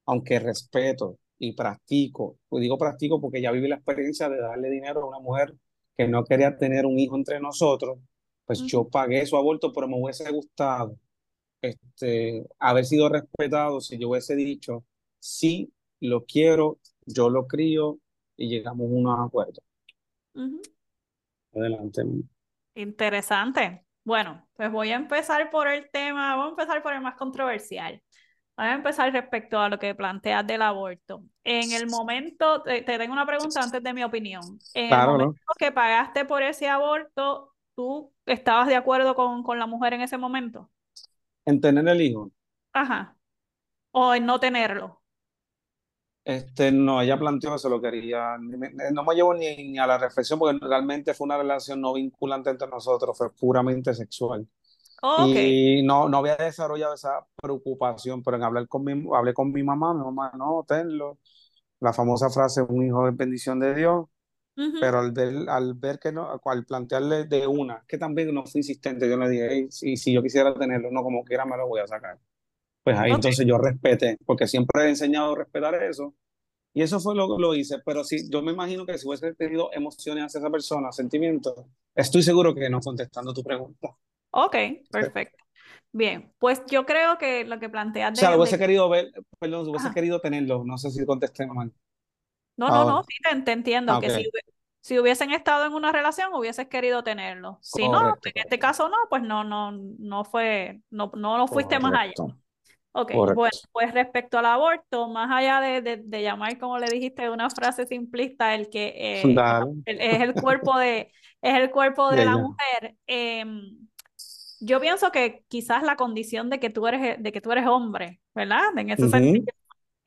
aunque respeto y practico, pues digo practico porque ya viví la experiencia de darle dinero a una mujer que no quería tener un hijo entre nosotros, pues yo pagué su aborto, pero me hubiese gustado este, haber sido respetado si yo hubiese dicho, sí, lo quiero, yo lo crío y llegamos a un acuerdo. Adelante. Interesante. Bueno, pues voy a empezar por el tema, voy a empezar por el más controversial. Voy a empezar respecto a lo que planteas del aborto. En el momento, te, tengo una pregunta antes de mi opinión. En el momento que pagaste por ese aborto, ¿tú estabas de acuerdo con, con la mujer en ese momento? En tener el hijo. Ajá. O en no tenerlo. Este, no, ella planteó que se lo quería. No me llevo ni, a la reflexión porque realmente fue una relación no vinculante entre nosotros, fue puramente sexual. Oh, y no, no había desarrollado esa preocupación, pero en hablar con mi, hablé con mi mamá, mi mamá, no, tenlo. La famosa frase, un hijo es bendición de Dios. Pero al ver, al ver que no, al plantearle de una, que también no fui insistente, yo le dije, si, si yo quisiera tenerlo, no, como quiera me lo voy a sacar. Pues ahí entonces yo respeté, porque siempre he enseñado a respetar eso. Y eso fue lo que lo hice, pero sí, yo me imagino que si hubiese tenido emociones hacia esa persona, sentimientos, estoy seguro que no contestando tu pregunta. Ok, perfecto. Bien, pues yo creo que lo que planteas... De, o sea, hubiese querido ver, perdón, hubiese querido tenerlo, no sé si contesté mal. No, no, no, sí, te, entiendo, que si, si, hubiesen estado en una relación, hubieses querido tenerlo. Si no, en este caso no, pues no, no, no fue, no, no, no fuiste más allá. Ok, bueno, pues respecto al aborto, más allá de, de, llamar, como le dijiste, una frase simplista, el que eh, es el cuerpo de, es el cuerpo de, la mujer, em, yo pienso que quizás la condición de que tú eres, de que tú eres hombre, ¿verdad? En ese sentido,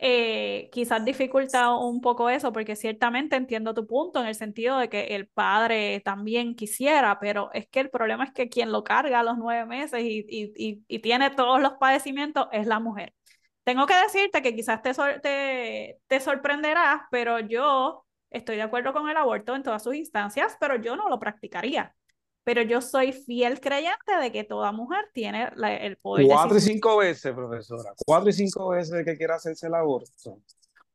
eh, quizás dificulta un poco eso, porque ciertamente entiendo tu punto en el sentido de que el padre también quisiera, pero es que el problema es que quien lo carga a los nueve meses y, y, y, tiene todos los padecimientos es la mujer. Tengo que decirte que quizás te, te, te sorprenderás, pero yo estoy de acuerdo con el aborto en todas sus instancias, pero yo no lo practicaría pero yo soy fiel creyente de que toda mujer tiene el poder. Cuatro y cinco veces, profesora. Cuatro y cinco veces de que quiera hacerse el aborto.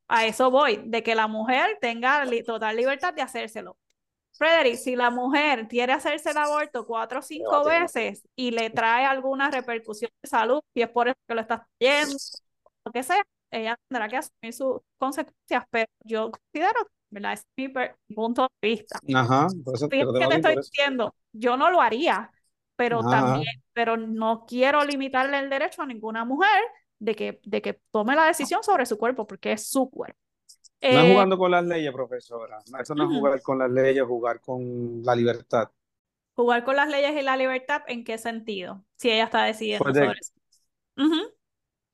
A eso voy, de que la mujer tenga total libertad de hacérselo. Frederick, si la mujer quiere hacerse el aborto cuatro o cinco veces y le trae alguna repercusión de salud, y es por eso que lo está haciendo, lo que sea, ella tendrá que asumir sus consecuencias, pero yo considero ¿verdad? Es mi punto de vista. Ajá, por eso te, te estoy diciendo, yo no lo haría, pero también, pero no quiero limitarle el derecho a ninguna mujer de que, de que tome la decisión sobre su cuerpo, porque es su cuerpo. no es eh, jugando con las leyes, profesora. Eso no es jugar con las leyes, jugar con la libertad. Jugar con las leyes y la libertad, ¿en qué sentido? Si ella está decidiendo pues sobre eso.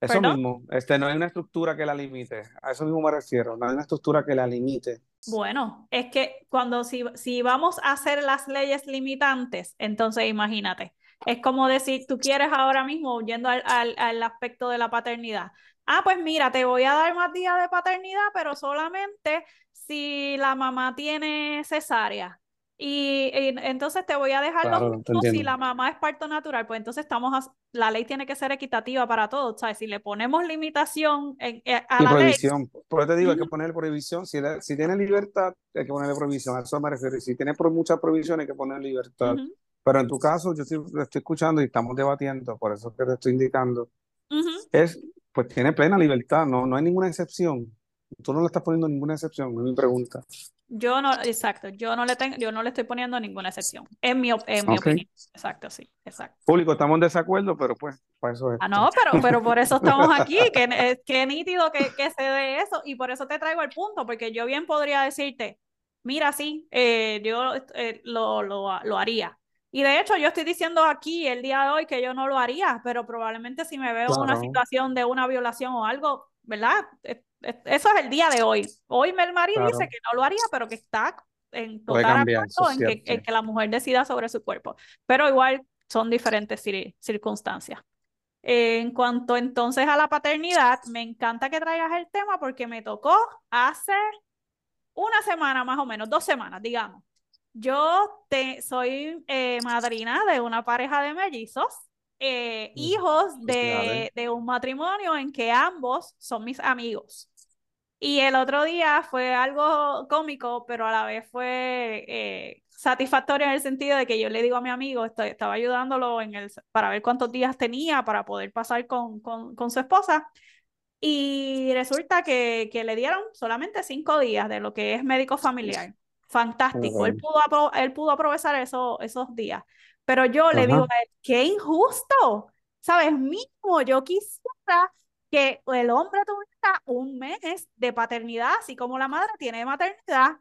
Eso mismo, este, no hay una estructura que la limite. A eso mismo me refiero. No hay una estructura que la limite. Bueno, es que cuando si, si vamos a hacer las leyes limitantes, entonces imagínate, es como decir, tú quieres ahora mismo, yendo al, al, al aspecto de la paternidad, ah, pues mira, te voy a dar más días de paternidad, pero solamente si la mamá tiene cesárea. Y, entonces te voy a dejar los si la mamá es parto natural, pues entonces estamos la ley tiene que ser equitativa para todos, ¿sabes? Si le ponemos limitación en, eh, a y la prohibición. Por eso te digo, hay que poner prohibición. Si, si tiene libertad, hay que ponerle prohibición. A eso me refiero. Si tiene por muchas prohibiciones, hay que poner libertad. Pero en tu caso, yo estoy, estoy escuchando y estamos debatiendo, por eso que te estoy indicando, es, pues tiene plena libertad, no, no hay ninguna excepción. Tú no le estás poniendo ninguna excepción, es mi pregunta. Yo no, exacto, yo no le tengo, yo no le estoy poniendo ninguna excepción. En mi, en mi opinión. Exacto, sí, exacto. Público, estamos en desacuerdo, pero pues, para eso es. Ah, no, pero, pero por eso estamos aquí, que, que nítido que, que se dé eso, y por eso te traigo el punto, porque yo bien podría decirte, mira, sí, eh, yo eh, lo, lo, lo haría. Y de hecho, yo estoy diciendo aquí el día de hoy que yo no lo haría, pero probablemente si me veo en una situación de una violación o algo, ¿verdad? Eso es el día de hoy. Hoy Melmarí dice que no lo haría, pero que está en total acuerdo en que, la mujer decida sobre su cuerpo. Pero igual son diferentes circunstancias. En cuanto entonces a la paternidad, me encanta que traigas el tema porque me tocó hace una semana más o menos, dos semanas, digamos. Yo te, soy eh, madrina de una pareja de mellizos, eh, hijos de, de, un matrimonio en que ambos son mis amigos. Y el otro día fue algo cómico, pero a la vez fue eh, satisfactorio en el sentido de que yo le digo a mi amigo, estaba ayudándolo en el, para ver cuántos días tenía para poder pasar con, con, con su esposa. Y resulta que, que, le dieron solamente cinco días de lo que es médico familiar fantástico. Él pudo, él pudo aprovechar eso, esos días. Pero yo le digo a él, qué injusto, ¿sabes? Mismo, yo quisiera que el hombre tuviera un mes de paternidad, así como la madre tiene maternidad.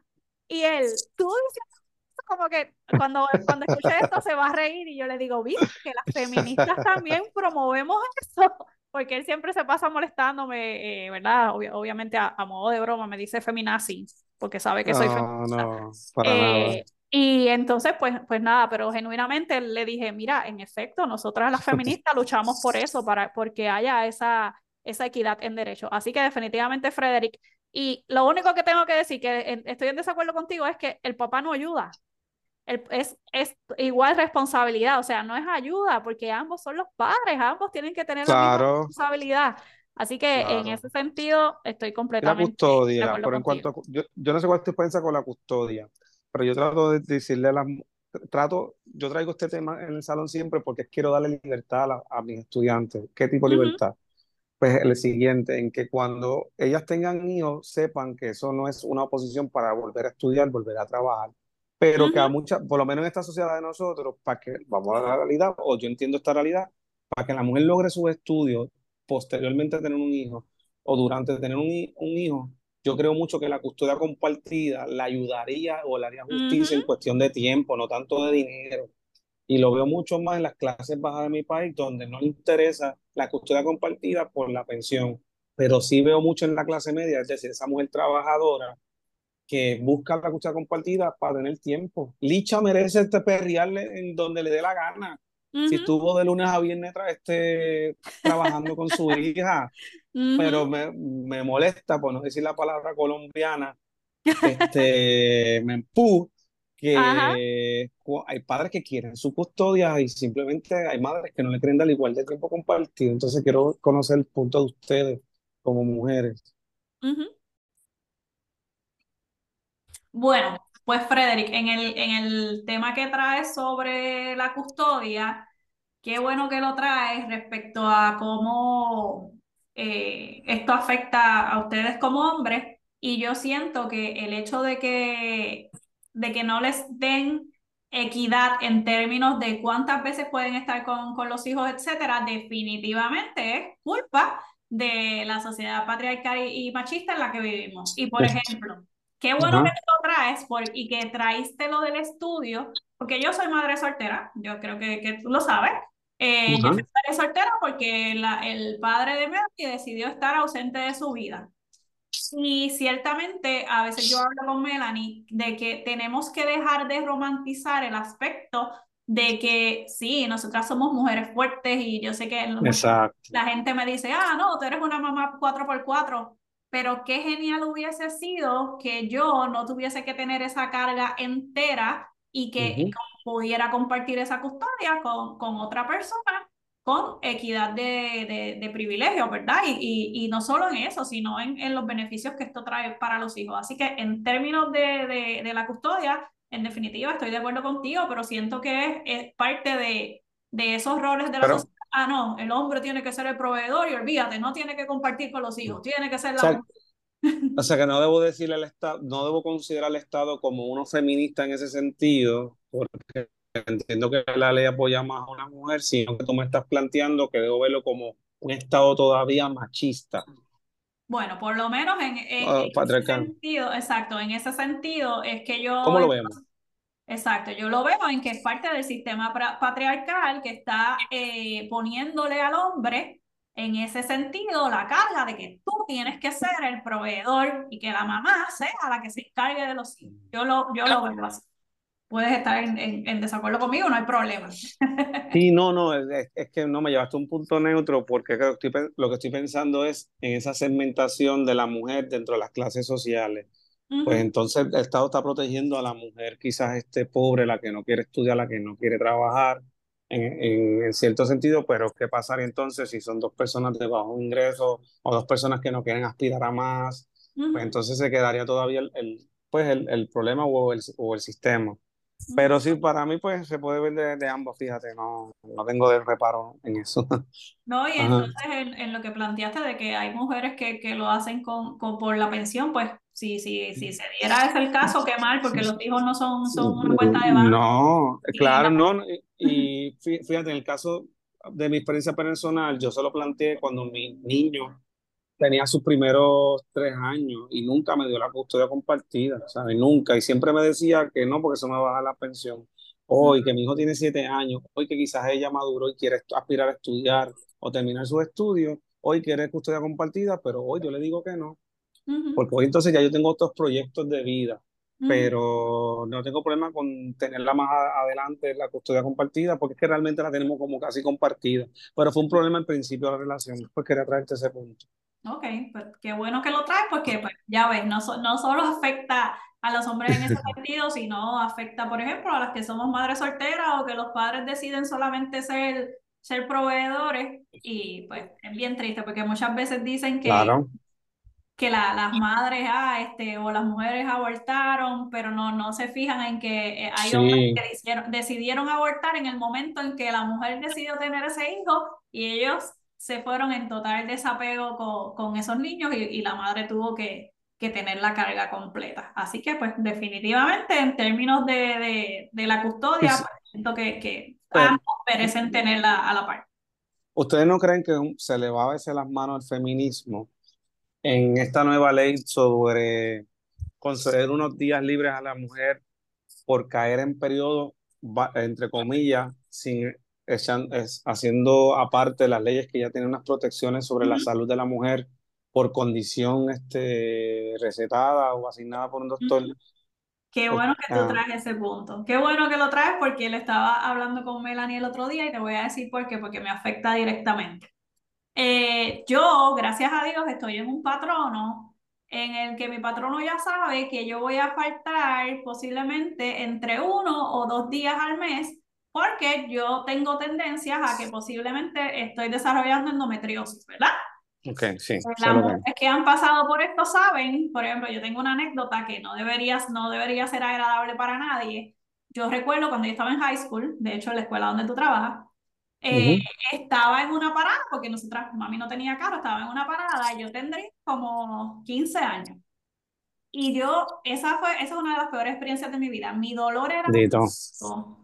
Y él, tú dices, como que cuando, cuando escuché esto se va a reír y yo le digo, viste que las feministas también promovemos eso, porque él siempre se pasa molestándome, eh, ¿verdad? obviamente a, a, modo de broma me dice feminazi porque sabe que soy no, eh, Y entonces, pues, pues nada, pero genuinamente le dije, mira, en efecto, nosotras las feministas luchamos por eso, para, porque haya esa, esa equidad en derecho. Así que definitivamente, Frederick, y lo único que tengo que decir, que estoy en desacuerdo contigo, es que el papá no ayuda. es, es igual responsabilidad, o sea, no es ayuda, porque ambos son los padres, ambos tienen que tener la misma responsabilidad. Así que en ese sentido estoy completamente. La custodia, pero en cuanto yo, yo, no sé cuál te piensa con la custodia, pero yo trato de decirle a las. Trato, yo traigo este tema en el salón siempre porque quiero darle libertad a, a mis estudiantes. ¿Qué tipo de libertad? Pues el siguiente, en que cuando ellas tengan hijos, sepan que eso no es una oposición para volver a estudiar, volver a trabajar, pero que a muchas, por lo menos en esta sociedad de nosotros, para que, vamos a la realidad, o yo entiendo esta realidad, para que la mujer logre sus estudios, posteriormente a tener un hijo o durante tener un, hijo, yo creo mucho que la custodia compartida la ayudaría o le haría justicia en cuestión de tiempo, no tanto de dinero. Y lo veo mucho más en las clases bajas de mi país, donde no le interesa la custodia compartida por la pensión. Pero sí veo mucho en la clase media, es decir, esa mujer trabajadora que busca la custodia compartida para tener tiempo. Licha merece este perrearle en donde le dé la gana si estuvo de lunes a viernes este, trabajando con su hija, pero me, me, molesta, por no decir la palabra colombiana, este, me empuja que hay padres que quieren su custodia y simplemente hay madres que no le quieren dar igual de tiempo compartido. Entonces quiero conocer el punto de ustedes como mujeres. Bueno, pues Frederick, en el, en el tema que traes sobre la custodia, qué bueno que lo traes respecto a cómo eh, esto afecta a ustedes como hombres. Y yo siento que el hecho de que, de que no les den equidad en términos de cuántas veces pueden estar con, con los hijos, etcétera, definitivamente es culpa de la sociedad patriarcal y, machista en la que vivimos. Y por ejemplo, qué bueno que tú lo traes por, y que traíste lo del estudio, porque yo soy madre soltera, yo creo que, que tú lo sabes. Eh, Yo soy madre soltera porque la, el padre de Melanie decidió estar ausente de su vida. Y ciertamente a veces yo hablo con Melanie de que tenemos que dejar de romantizar el aspecto de que sí, nosotras somos mujeres fuertes y yo sé que la gente me dice, ah, no, tú eres una mamá 4x4, pero qué genial hubiese sido que yo no tuviese que tener esa carga entera y que pudiera compartir esa custodia con, con otra persona con equidad de, de, privilegios, ¿verdad? Y, y, no solo en eso, sino en, en, los beneficios que esto trae para los hijos. Así que en términos de, de la custodia, en definitiva, estoy de acuerdo contigo, pero siento que es, parte de, de, esos roles de la sociedad. Ah, no, el hombre tiene que ser el proveedor y olvídate, no tiene que compartir con los hijos, tiene que ser la... O sea, que no debo decirle al Estado, no debo considerar al Estado como uno feminista en ese sentido, porque entiendo que la ley apoya más a una mujer, sino que tú me estás planteando que debo verlo como un Estado todavía machista. Bueno, por lo menos en, ah, ese sentido, exacto, en ese sentido es que yo... ¿Cómo lo vemos? Exacto, yo lo veo en que es parte del sistema patriarcal que está eh, poniéndole al hombre en ese sentido la carga de que tú tienes que ser el proveedor y que la mamá sea la que se encargue de los hijos. Yo lo, yo lo veo así puedes estar en, en, desacuerdo conmigo, no hay problema. Sí, no, no, es, que no me llevaste a un punto neutro porque lo que, estoy, lo que estoy pensando es en esa segmentación de la mujer dentro de las clases sociales. Pues entonces el Estado está protegiendo a la mujer quizás este pobre, la que no quiere estudiar, la que no quiere trabajar, en, en, cierto sentido, pero ¿qué pasaría entonces si son dos personas de bajo ingreso o dos personas que no quieren aspirar a más? Pues entonces se quedaría todavía el, el pues el, el problema o el, o el sistema. Pero sí, para mí pues se puede ver de, ambos, fíjate, no, no tengo de reparo en eso. No, y entonces en, en, lo que planteaste de que hay mujeres que, que lo hacen con, con, por la pensión, pues si, si, si se diera ese el caso, qué mal, porque los hijos no son, son una cuenta de banco. No, claro, no, y fíjate, en el caso de mi experiencia personal, yo se lo planteé cuando mi niño tenía sus primeros tres años y nunca me dio la custodia compartida, ¿sabes? Nunca. Y siempre me decía que no, porque eso me baja la pensión. Hoy que mi hijo tiene siete años, hoy que quizás ella maduró y quiere aspirar a estudiar o terminar sus estudios, hoy quiere custodia compartida, pero hoy yo le digo que no. Porque hoy entonces ya yo tengo otros proyectos de vida, pero no tengo problema con tenerla más adelante, la custodia compartida, porque es que realmente la tenemos como casi compartida. Pero fue un problema al principio de la relación, pues quería traerte ese punto. Ok, pues qué bueno que lo traes porque pues, ya ves, no, no solo afecta a los hombres en ese sentido, sino afecta, por ejemplo, a las que somos madres solteras o que los padres deciden solamente ser, ser proveedores. Y pues es bien triste porque muchas veces dicen que, que la, las madres ah, este, o las mujeres abortaron, pero no, no se fijan en que eh, hay hombres que decidieron, decidieron abortar en el momento en que la mujer decidió tener ese hijo y ellos se fueron en total desapego con, con esos niños y, y, la madre tuvo que, que tener la carga completa. Así que, pues, definitivamente, en términos de, de, de la custodia, pues, siento que, que pues, ambos merecen tenerla a la par. ¿Ustedes no creen que se le va a veces las manos al feminismo en esta nueva ley sobre conceder unos días libres a la mujer por caer en periodo, entre comillas, sin es, haciendo aparte las leyes que ya tienen unas protecciones sobre la salud de la mujer por condición este, recetada o asignada por un doctor. Qué bueno que tú ah. traes ese punto. Qué bueno que lo traes porque él estaba hablando con Melanie el otro día y te voy a decir por qué, porque me afecta directamente. Eh, yo, gracias a Dios, estoy en un patrono en el que mi patrono ya sabe que yo voy a faltar posiblemente entre uno o dos días al mes porque yo tengo tendencias a que posiblemente estoy desarrollando endometriosis, ¿verdad? Ok, sí. Pues las mujeres que han pasado por esto saben, por ejemplo, yo tengo una anécdota que no debería, no debería ser agradable para nadie. Yo recuerdo cuando yo estaba en high school, de hecho en la escuela donde tú trabajas, eh, estaba en una parada, porque nosotras, mami no tenía carro, estaba en una parada, y yo tendría como 15 años. Y yo, esa fue, esa es una de las peores experiencias de mi vida. Mi dolor era,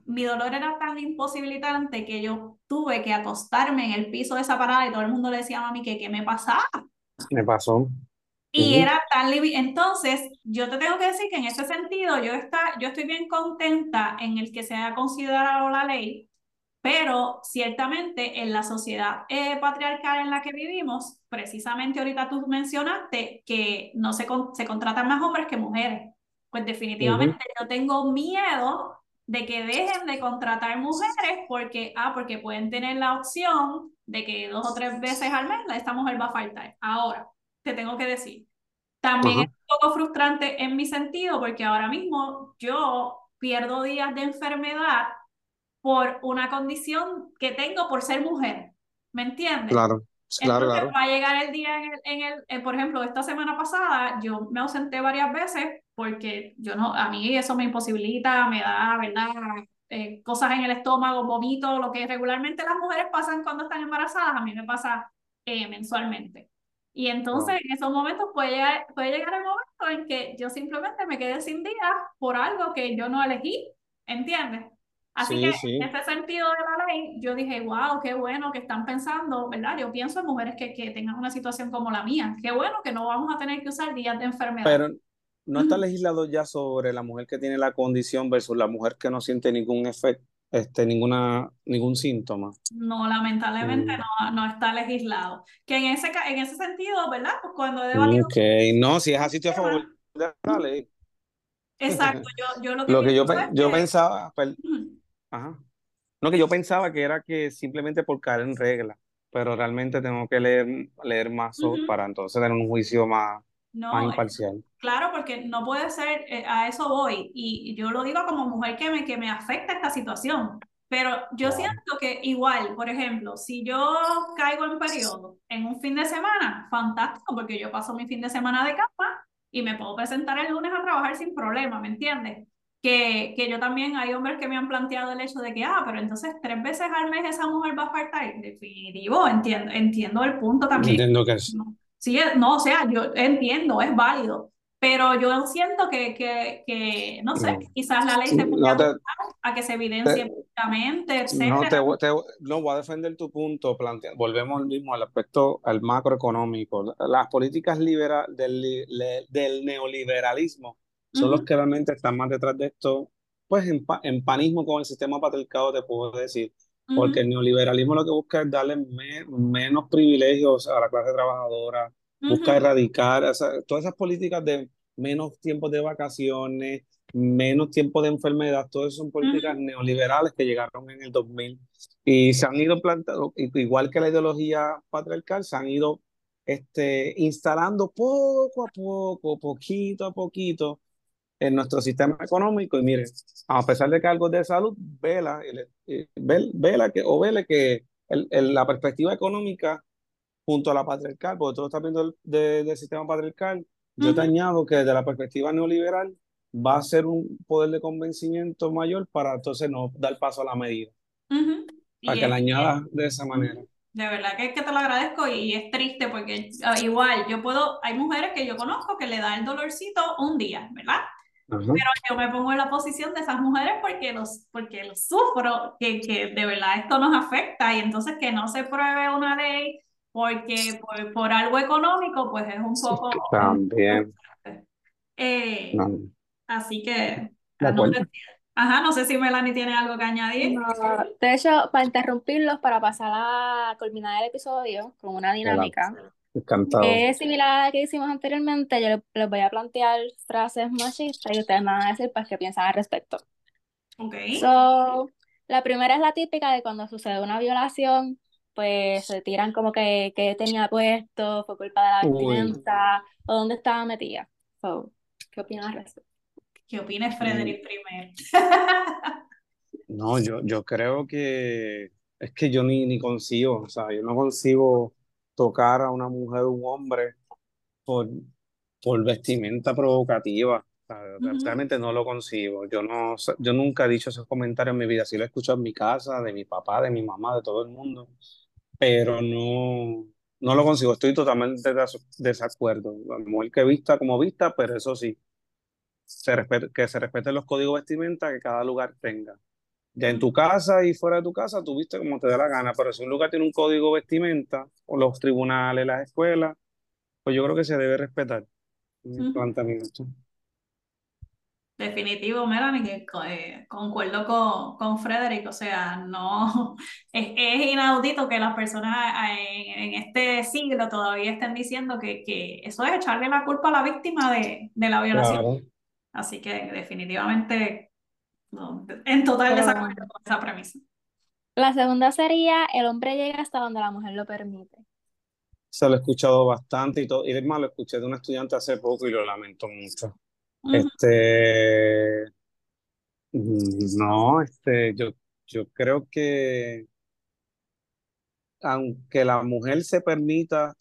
mi dolor era tan imposibilitante que yo tuve que acostarme en el piso de esa parada y todo el mundo le decía a mami que qué me pasaba. Me pasó. Y era tan Entonces, yo te tengo que decir que en ese sentido, yo, está, yo estoy bien contenta en el que se haya considerado la ley, pero ciertamente en la sociedad eh, patriarcal en la que vivimos, precisamente ahorita tú mencionaste que no se, se contratan más hombres que mujeres. Pues definitivamente yo tengo miedo de que dejen de contratar mujeres porque, ah, porque pueden tener la opción de que dos o tres veces al mes esta mujer va a faltar. Ahora, te tengo que decir, también es un poco frustrante en mi sentido porque ahora mismo yo pierdo días de enfermedad por una condición que tengo por ser mujer. ¿Me entiendes? Claro. Claro, Entonces, va a llegar el día en el, en el eh, por ejemplo, esta semana pasada yo me ausenté varias veces porque yo no, a mí eso me imposibilita, me da, ¿verdad? Eh, cosas en el estómago, vomito, lo que regularmente las mujeres pasan cuando están embarazadas, a mí me pasa eh, mensualmente. Y entonces en esos momentos puede llegar, puede llegar el momento en que yo simplemente me quedé sin días por algo que yo no elegí, ¿entiendes? Así que en ese sentido de la ley, yo dije, wow, qué bueno que están pensando, ¿verdad? Yo pienso en mujeres que, que tengan una situación como la mía. Qué bueno que no vamos a tener que usar días de enfermedad. Pero no está legislado ya sobre la mujer que tiene la condición versus la mujer que no siente ningún efecto, este, ninguna, ningún síntoma. No, lamentablemente mm. no, no está legislado. Que en ese, en ese sentido, ¿verdad? Pues cuando he debatido... Ok, no, si es así, estoy a favor de la ley. Exacto, yo, yo lo que, lo que yo, yo pensaba, Ajá. No, que yo pensaba que era que simplemente por caer en regla, pero realmente tengo que leer, leer más para entonces tener un juicio más, más imparcial. Claro, porque no puede ser, eh, a eso voy, y, yo lo digo como mujer que me, que me afecta esta situación, pero yo siento que igual, por ejemplo, si yo caigo en periodo en un fin de semana, fantástico, porque yo paso mi fin de semana de cama y me puedo presentar el lunes a trabajar sin problema, ¿me entiendes? Que, que yo también hay hombres que me han planteado el hecho de que, ah, pero entonces tres veces al mes esa mujer va a faltar. Definitivo, entiendo, entiendo el punto también. Entiendo que es. Sí, no, o sea, yo entiendo, es válido. Pero yo siento que, que, que no sé, quizás la ley se puede a que se evidencie públicamente, etc. No, te, no, voy a defender tu punto. Plantea, volvemos al mismo al aspecto, al macroeconómico. Las políticas libera, del, del neoliberalismo son los que realmente están más detrás de esto, pues en, en panismo con el sistema patriarcado, te puedo decir, porque el neoliberalismo lo que busca es darle menos privilegios a la clase trabajadora, busca erradicar todas esas políticas de menos tiempos de vacaciones, menos tiempo de enfermedad, todas son políticas neoliberales que llegaron en el 2000 y se han ido plantando, igual que la ideología patriarcal, se han ido este, instalando poco a poco, poquito a poquito, en nuestro sistema económico y mire, a pesar de que algo de salud, vela, vela que, o vele que el, la perspectiva económica junto a la patriarcal, porque todo está viendo del sistema patriarcal, yo te añado que desde la perspectiva neoliberal va a ser un poder de convencimiento mayor para entonces no dar paso a la medida. Para que la añadas de esa manera. De verdad que, que te lo agradezco y es triste porque ah, igual yo puedo, hay mujeres que yo conozco que le da el dolorcito un día, ¿verdad? Pero yo me pongo en la posición de esas mujeres porque los, porque los sufro, que, que de verdad esto nos afecta y entonces que no se pruebe una ley porque por, por algo económico, pues es un poco... También. Eh, Así que... No sé, ajá, no sé si Melanie tiene algo que añadir. de hecho, para interrumpirlos, para pasar a culminar el episodio con una dinámica. Encantado. Es similar a la que hicimos anteriormente. Yo les voy a plantear frases machistas y ustedes me van a decir pues, qué piensan al respecto. Ok. So, la primera es la típica de cuando sucede una violación, pues se tiran como que, que tenía puesto, fue culpa de la vestimenta, o dónde estaba metida. So, ¿Qué opinas al respecto? ¿Qué opinas, Frederick, primero? no, yo, yo creo que es que yo ni, ni consigo, o sea, yo no consigo tocar a una mujer o un hombre por, por vestimenta provocativa. Realmente no lo concibo. Yo, no, yo nunca he dicho esos comentarios en mi vida. Sí lo he escuchado en mi casa, de mi papá, de mi mamá, de todo el mundo. Pero no, no lo consigo, estoy totalmente de desacuerdo. La mujer que vista como vista, pero eso sí, se que se respeten los códigos vestimenta que cada lugar tenga. Ya en tu casa y fuera de tu casa, tú viste como te da la gana, pero si un lugar tiene un código vestimenta, o los tribunales, las escuelas, pues yo creo que se debe respetar. planteamiento. Definitivo, Melanie, que eh, concuerdo con, con Frederick, o sea, no, es, inaudito que las personas en, este siglo todavía estén diciendo que, que, eso es echarle la culpa a la víctima de, de la violación. Así que definitivamente en total desacuerdo con esa premisa. La segunda sería, el hombre llega hasta donde la mujer lo permite. Se lo he escuchado bastante y todo, y lo escuché de un estudiante hace poco y lo lamento mucho. Este, no, este, yo, yo creo que aunque la mujer se permita,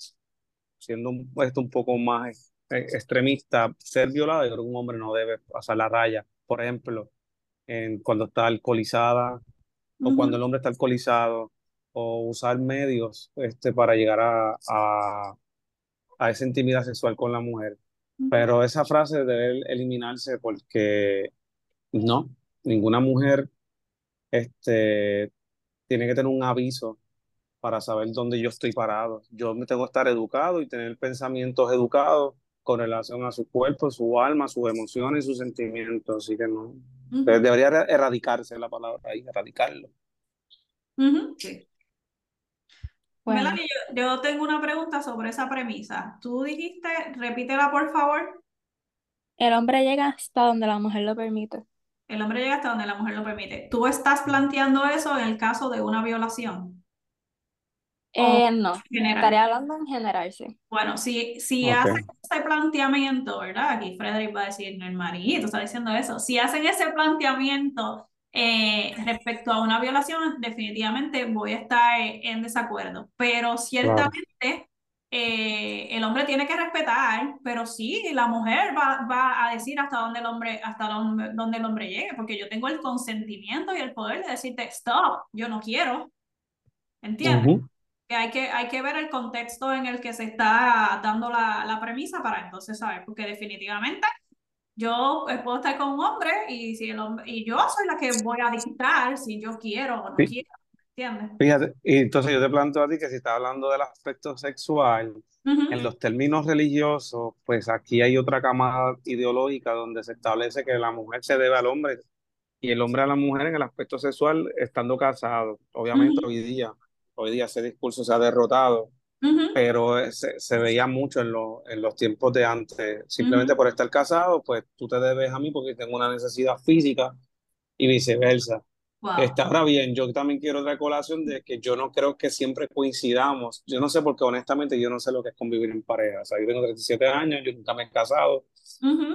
siendo un, esto un poco más e, extremista, ser violada, yo creo que un hombre no debe pasar la raya. Por ejemplo, en, cuando está alcoholizada o cuando el hombre está alcoholizado o usar medios este, para llegar a, a, a esa intimidad sexual con la mujer. Pero esa frase debe eliminarse porque no, ninguna mujer este, tiene que tener un aviso para saber dónde yo estoy parado. Yo me tengo que estar educado y tener pensamientos educados con relación a su cuerpo, su alma, sus emociones y sus sentimientos. Así que no, debería erradicarse la palabra ahí, erradicarlo. sí. Melanie, yo, tengo una pregunta sobre esa premisa. Tú dijiste, repítela por favor. El hombre llega hasta donde la mujer lo permite. El hombre llega hasta donde la mujer lo permite. ¿Tú estás planteando eso en el caso de una violación? Eh, no, estaría hablando en general, sí. Bueno, si, si hacen ese planteamiento, ¿verdad? Aquí Frederick va a decir, el marido está diciendo eso. Si hacen ese planteamiento eh, respecto a una violación, definitivamente voy a estar en desacuerdo, pero ciertamente eh, el hombre tiene que respetar, pero sí, la mujer va, va a decir hasta dónde el hombre, hasta dónde, el hombre llegue, porque yo tengo el consentimiento y el poder de decirte, stop, yo no quiero, ¿entiendes? que hay, que hay que ver el contexto en el que se está dando la, la premisa para entonces saber, porque definitivamente yo eh, puedo estar con un hombre y, si el hombre, y yo soy la que voy a dictar si yo quiero o no quiero. ¿Entiendes? Fíjate, y entonces yo te planteo a ti que si estás hablando del aspecto sexual, en los términos religiosos, pues aquí hay otra camada ideológica donde se establece que la mujer se debe al hombre y el hombre a la mujer en el aspecto sexual estando casado. Obviamente hoy día, hoy día ese discurso se ha derrotado pero eh, se, veía mucho en, en, los tiempos de antes. Simplemente por estar casado, pues tú te debes a mí porque tengo una necesidad física y viceversa. Está ahora bien, yo también quiero otra colación de que yo no creo que siempre coincidamos. Yo no sé porque honestamente yo no sé lo que es convivir en pareja. O sea, yo tengo 37 años, yo nunca me he casado.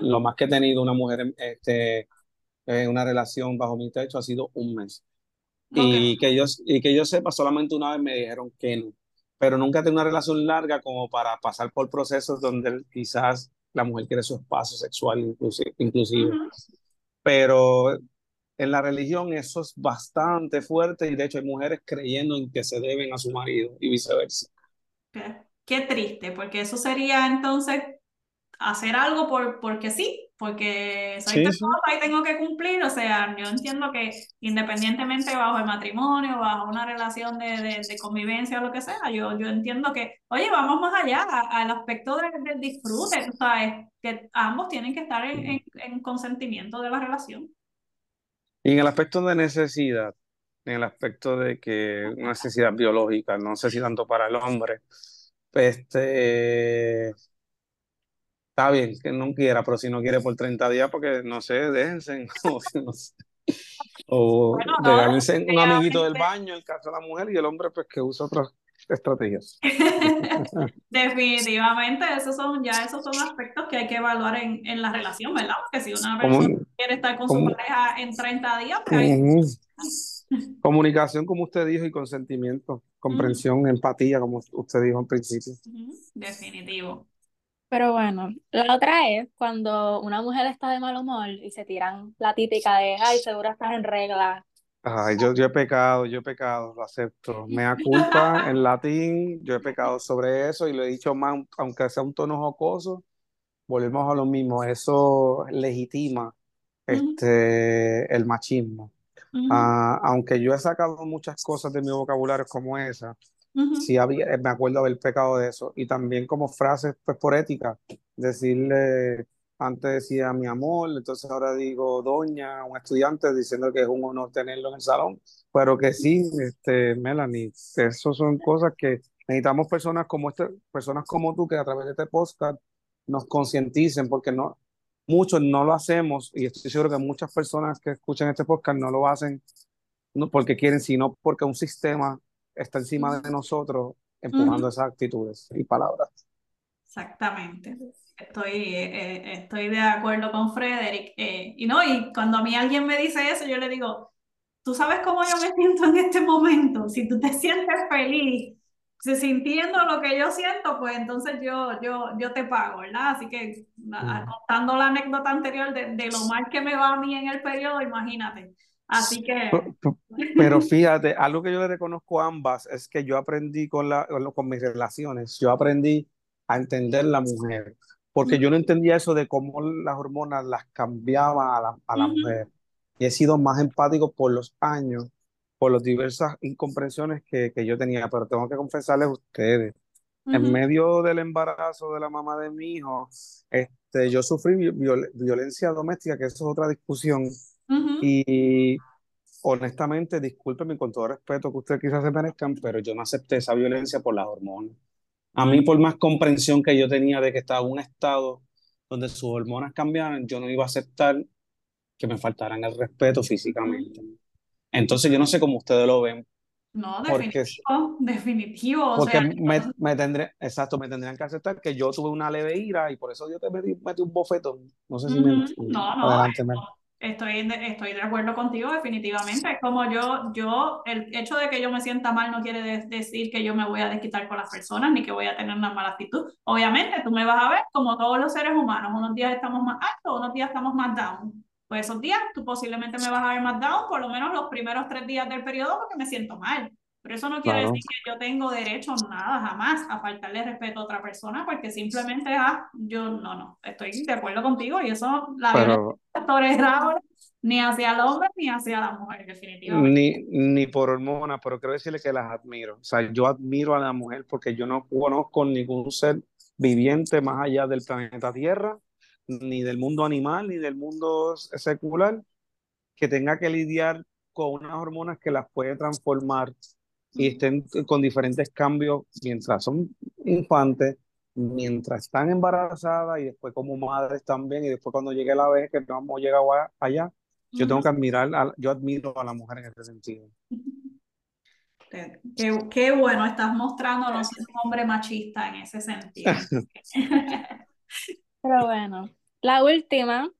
Lo más que he tenido una mujer este, en una relación bajo mi techo ha sido un mes. Y, que yo, y que yo sepa, solamente una vez me dijeron que no. Pero nunca tengo una relación larga como para pasar por procesos donde quizás la mujer quiere su espacio sexual inclusive. Pero en la religión eso es bastante fuerte y de hecho hay mujeres creyendo en que se deben a su marido y viceversa. Qué, triste, porque eso sería entonces hacer algo por, porque sí, porque soy sí, y tengo que cumplir, o sea, yo entiendo que independientemente bajo el matrimonio, bajo una relación de, de, convivencia o lo que sea, yo, yo entiendo que, oye, vamos más allá al aspecto del, disfrute, ¿sabes? Que ambos tienen que estar en, en, consentimiento de la relación. Y en el aspecto de necesidad, en el aspecto de que una necesidad biológica, no sé si tanto para el hombre, este Está bien que no quiera, pero si no quiere por 30 días, porque no sé, déjense. O, regálense un amiguito del baño, el caso de la mujer, y el hombre, pues que usa otras estrategias. Definitivamente, esos son ya esos son aspectos que hay que evaluar en, en la relación, ¿verdad? Porque si una persona quiere estar con su pareja en 30 días, pues Comunicación, como usted dijo, y consentimiento, comprensión, empatía, como usted dijo al principio. Definitivo. Pero bueno, la otra es cuando una mujer está de mal humor y se tiran la típica de, ay, seguro estás en regla, Ay, yo, yo he pecado, yo he pecado, lo acepto. Mea culpa en latín, yo he pecado sobre eso y lo he dicho más, aunque sea un tono jocoso, volvemos a lo mismo, eso legitima este, el machismo. Ah, aunque yo he sacado muchas cosas de mi vocabulario como esa, sí había, me acuerdo haber pecado de eso. Y también como frases pues, por ética, decirle antes decía mi amor, entonces ahora digo doña, un estudiante diciendo que es un honor tenerlo en el salón, pero que sí, este, Melanie, eso son cosas que necesitamos personas como este, personas como tú que a través de este podcast nos concienticen, porque no, muchos no lo hacemos y estoy seguro que muchas personas que escuchan este podcast no lo hacen no porque quieren, sino porque un sistema está encima de nosotros empujando esas actitudes y palabras. Exactamente. Estoy, eh, eh, estoy de acuerdo con Frederick. Eh, y no, y cuando a mí alguien me dice eso, yo le digo, tú sabes cómo yo me siento en este momento. Si tú te sientes feliz, si sintiendo lo que yo siento, pues entonces yo, yo, yo te pago, ¿verdad? Así que contando la anécdota anterior de, de, lo mal que me va a mí en el periodo, imagínate. Así que... Pero fíjate, algo que yo le reconozco a ambas es que yo aprendí con, la, con mis relaciones, yo aprendí a entender la mujer porque yo no entendía eso de cómo las hormonas las cambiaban a la, a la mujer. Y he sido más empático por los años, por las diversas incomprensiones que, que yo tenía, pero tengo que confesarles a ustedes, en medio del embarazo de la mamá de mi hijo, este, yo sufrí violencia doméstica, que eso es otra discusión, y honestamente, discúlpenme con todo respeto que ustedes quizás se merezcan, pero yo no acepté esa violencia por las hormonas. A mí, por más comprensión que yo tenía de que estaba en un estado donde sus hormonas cambiaran, yo no iba a aceptar que me faltaran el respeto físicamente. Entonces, yo no sé cómo ustedes lo ven. No, definitivo, definitivo. Porque me, me, tendré, exacto, me tendrían que aceptar que yo tuve una leve ira y por eso yo te metí, metí un bofetón. No sé si me... No, no, Adelante, Estoy, estoy de acuerdo contigo, definitivamente. Es como yo, yo, el hecho de que yo me sienta mal no quiere decir que yo me voy a desquitar con las personas ni que voy a tener una mala actitud. Obviamente, tú me vas a ver como todos los seres humanos. Unos días estamos más altos, unos días estamos más down. Pues esos días tú posiblemente me vas a ver más down, por lo menos los primeros tres días del periodo, porque me siento mal. Pero eso no quiere decir que yo tengo derecho nada, jamás, a faltarle respeto a otra persona, porque simplemente, ah, yo no, no, estoy de acuerdo contigo y eso, la Pero, violencia ni hacia el hombre ni hacia la mujer, definitivamente. Ni, ni por hormonas, pero quiero decirle que las admiro. O sea, yo admiro a la mujer porque yo no conozco ningún ser viviente más allá del planeta Tierra, ni del mundo animal, ni del mundo secular, que tenga que lidiar con unas hormonas que las puede transformar y estén con diferentes cambios mientras son infantes, mientras están embarazadas y después como madres también, y después cuando llegue la vez que no hemos llegado allá, yo tengo que admirar, a, yo admiro a la mujer en ese sentido. Qué, qué bueno, estás mostrando no ser un hombre machista en ese sentido. Pero bueno, la última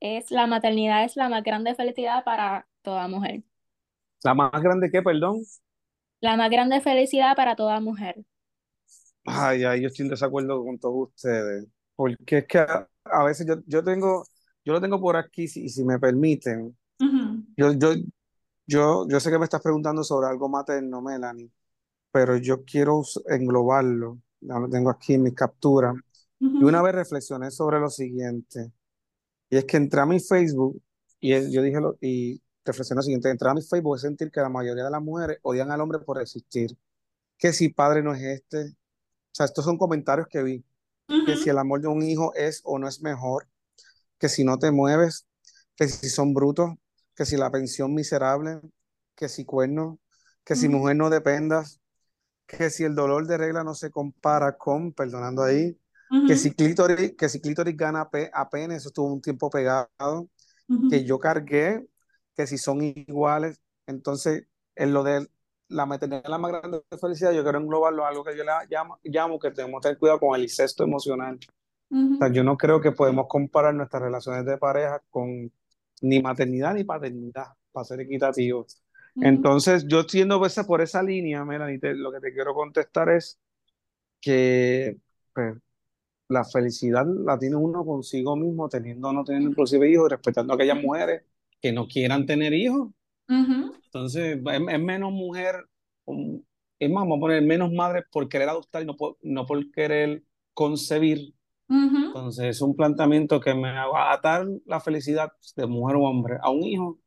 es la maternidad es la más grande felicidad para toda mujer. ¿La más grande qué, perdón? La más grande felicidad para toda mujer. Ay, ay, yo estoy en desacuerdo con todos ustedes, porque es que a, veces yo, yo tengo, yo lo tengo por aquí, si, si me permiten. yo, yo, yo, yo sé que me estás preguntando sobre algo materno, Melanie, pero yo quiero englobarlo. lo tengo aquí en mi captura. Y una vez reflexioné sobre lo siguiente, y es que entré a mi Facebook y yo dije, lo, y reflexioné lo siguiente, entrar a mi Facebook es sentir que la mayoría de las mujeres odian al hombre por existir, que si padre no es este, o sea, estos son comentarios que vi, que si el amor de un hijo es o no es mejor, que si no te mueves, que si son brutos, que si la pensión miserable, que si cuerno, que si mujer no dependas, que si el dolor de regla no se compara con, perdonando ahí, que si clítoris, que si clítoris gana apenas, eso estuvo un tiempo pegado, que yo cargué que si son iguales, entonces en lo de la maternidad la más grande felicidad, yo quiero englobarlo a algo que yo le llamo, llamo que tenemos que tener cuidado con el incesto emocional. o sea, yo no creo que podemos comparar nuestras relaciones de pareja con ni maternidad ni paternidad, para ser equitativos. Entonces, yo siendo pues, por esa línea, Melanie, lo que te quiero contestar es que pues, la felicidad la tiene uno consigo mismo, teniendo o no teniendo inclusive hijos, respetando a aquellas mujeres que no quieran tener hijos Entonces, es, menos mujer, es más, vamos a poner menos madre por querer adoptar y no por, no por querer concebir. Entonces, es un planteamiento que me va a atar la felicidad de mujer o hombre a un hijo.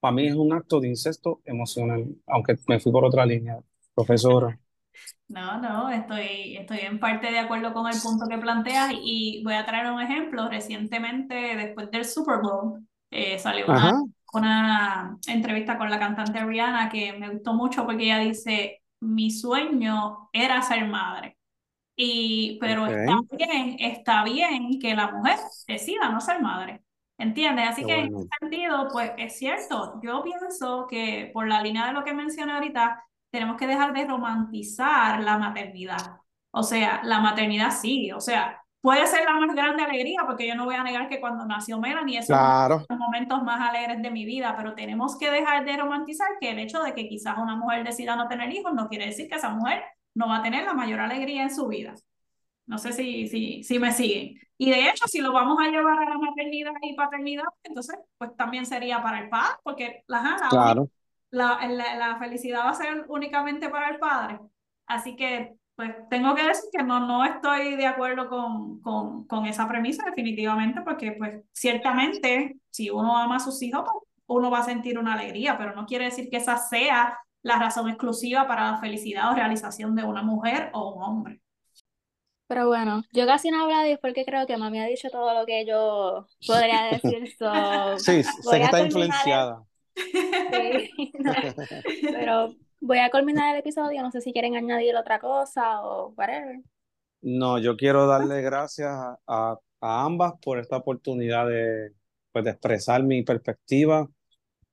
Para mí es un acto de incesto emocional, aunque me fui por otra línea, profesora. No, no, estoy, estoy en parte de acuerdo con el punto que planteas y voy a traer un ejemplo. Recientemente, después del Super Bowl, eh, salió una, una, entrevista con la cantante Rihanna que me gustó mucho porque ella dice, mi sueño era ser madre. Y, pero está bien, está bien que la mujer decida no ser madre. ¿Entiendes? Así que en ese sentido, pues es cierto. Yo pienso que por la línea de lo que mencioné ahorita, tenemos que dejar de romantizar la maternidad. O sea, la maternidad sí, o sea, puede ser la más grande alegría, porque yo no voy a negar que cuando nació Melanie, esos claro. los momentos más alegres de mi vida, pero tenemos que dejar de romantizar que el hecho de que quizás una mujer decida no tener hijos no quiere decir que esa mujer no va a tener la mayor alegría en su vida. No sé si, si, si me siguen. Y de hecho, si lo vamos a llevar a la maternidad y paternidad, entonces, pues también sería para el padre, porque la, claro la, la, felicidad va a ser únicamente para el padre. Así que, pues, tengo que decir que no, no estoy de acuerdo con, con, con esa premisa, definitivamente, porque, pues, ciertamente, si uno ama a sus hijos, pues, uno va a sentir una alegría, pero no quiere decir que esa sea la razón exclusiva para la felicidad o realización de una mujer o un hombre. Pero bueno, yo casi no he hablado y porque creo que mami ha dicho todo lo que yo podría decir. sí, sé que está influenciada. Sí, pero voy a culminar el episodio, no sé si quieren añadir otra cosa o whatever. No, yo quiero darle gracias a, a ambas por esta oportunidad de, pues, de expresar mi perspectiva,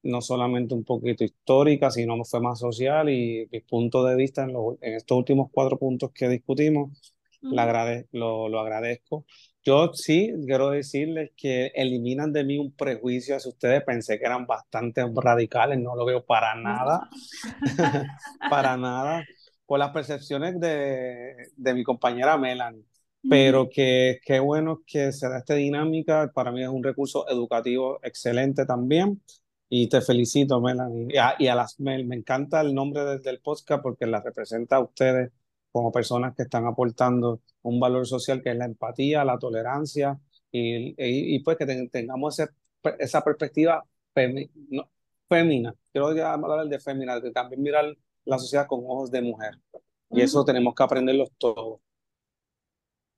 no solamente un poquito histórica, sino fue más social y mi punto de vista en, en estos últimos cuatro puntos que discutimos, lo, lo agradezco. Yo sí quiero decirles que eliminan de mí un prejuicio hacia ustedes. Pensé que eran bastante radicales, no lo veo para nada. para nada. Por las percepciones de, de mi compañera Melanie. Pero que qué bueno que se da esta dinámica. Para mí es un recurso educativo excelente también. Y te felicito, Melanie. Y a, las Mel, me encanta el nombre del podcast porque la representa a ustedes como personas que están aportando un valor social que es la empatía, la tolerancia y, y, pues que tengamos esa perspectiva no, fémina. Quiero hablar de fémina, de también mirar la sociedad con ojos de mujer. Y eso tenemos que aprenderlo todos.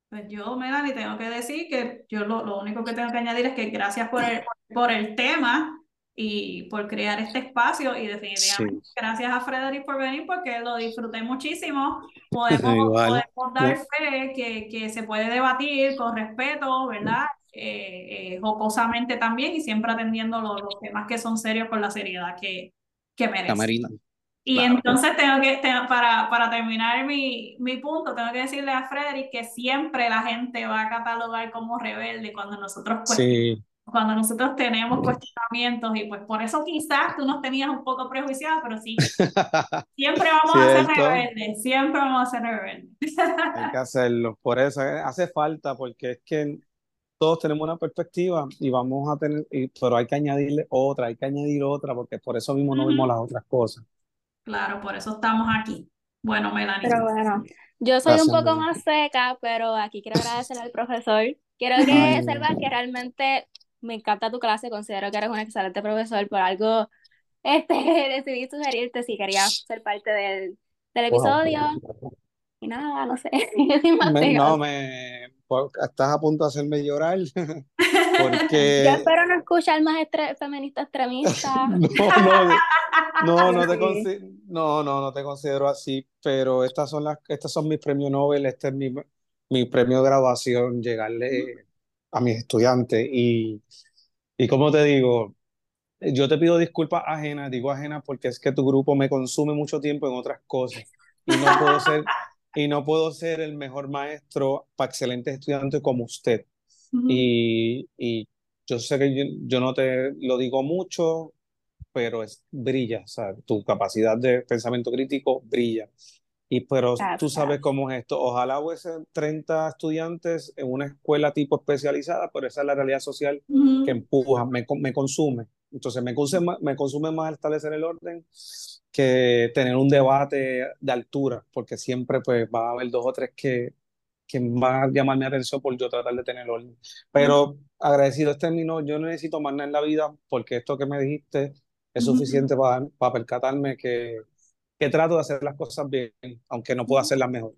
Pues yo, Melanie, tengo que decir que yo lo, lo, único que tengo que añadir es que gracias por el, por el tema y por crear este espacio y definitivamente gracias a Frederick por venir porque lo disfruté muchísimo. Podemos, podemos dar fe que, que, se puede debatir con respeto, ¿verdad? Eh, eh, jocosamente también y siempre atendiendo los, los, temas que son serios con la seriedad que, que merecen. Y entonces tengo que, para, para terminar mi, mi punto, tengo que decirle a Frederick que siempre la gente va a catalogar como rebelde cuando nosotros sí cuando nosotros tenemos cuestionamientos y pues por eso quizás tú nos tenías un poco prejuiciado, pero sí, siempre vamos a ser rebeldes, siempre vamos a ser rebeldes. Hay que hacerlo, por eso eh, hace falta, porque es que todos tenemos una perspectiva y vamos a tener, pero hay que añadirle otra, hay que añadir otra, porque por eso mismo no vimos las otras cosas. Claro, por eso estamos aquí. Bueno, Melanie. Pero bueno, yo soy un poco más seca, pero aquí quiero agradecer al profesor. Quiero que sepas que realmente me encanta tu clase, considero que eres un excelente profesor, por algo este, decidí sugerirte si querías ser parte del, del episodio. Y nada, no sé. no, me, estás a punto de hacerme llorar. Porque... Yo espero no escuchar más feminista extremista. no, no, no, te no, no, no te considero así, pero estas son, las, estas son mis premios Nobel, este es mi, mi premio de graduación, llegarle a mis estudiantes. Y, y como te digo, yo te pido disculpas ajenas, digo ajenas porque es que tu grupo me consume mucho tiempo en otras cosas y no puedo ser, y no puedo ser el mejor maestro para excelentes estudiantes como usted. y, y, yo sé que yo, yo, no te lo digo mucho, pero es, brilla, o sea, tu capacidad de pensamiento crítico brilla. Y pero tú sabes cómo es esto. Ojalá hubiese 30 estudiantes en una escuela tipo especializada, pero esa es la realidad social que empuja, me, me consume. Entonces me consume, me consume más establecer el orden que tener un debate de altura, porque siempre pues va a haber dos o tres que, que van a llamar mi atención por yo tratar de tener orden. Pero agradecido este término, yo no necesito más nada en la vida porque esto que me dijiste es suficiente para, para percatarme que, que trato de hacer las cosas bien, aunque no puedo hacerlas mejor.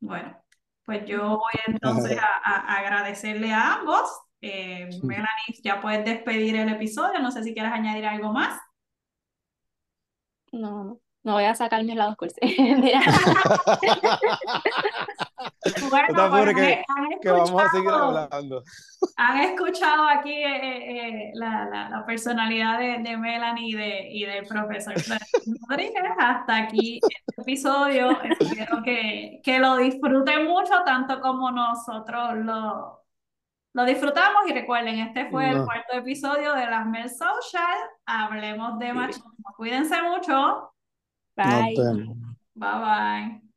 Bueno, pues yo voy entonces a, agradecerle a ambos. Eh, Melanie, ya puedes despedir el episodio. No sé si quieres añadir algo más. No, no voy a sacar mis lados cursi. bueno, pues, que, que, vamos a seguir hablando. Han escuchado aquí eh, eh, eh, la, la, la, personalidad de, de Melanie y, de, y del profesor Rodríguez. Hasta aquí este episodio. Espero que, que lo disfruten mucho, tanto como nosotros lo, lo disfrutamos. Y recuerden, este fue el cuarto episodio de las Mel Social. Hablemos de machismo. Cuídense mucho. Bye. Bye bye.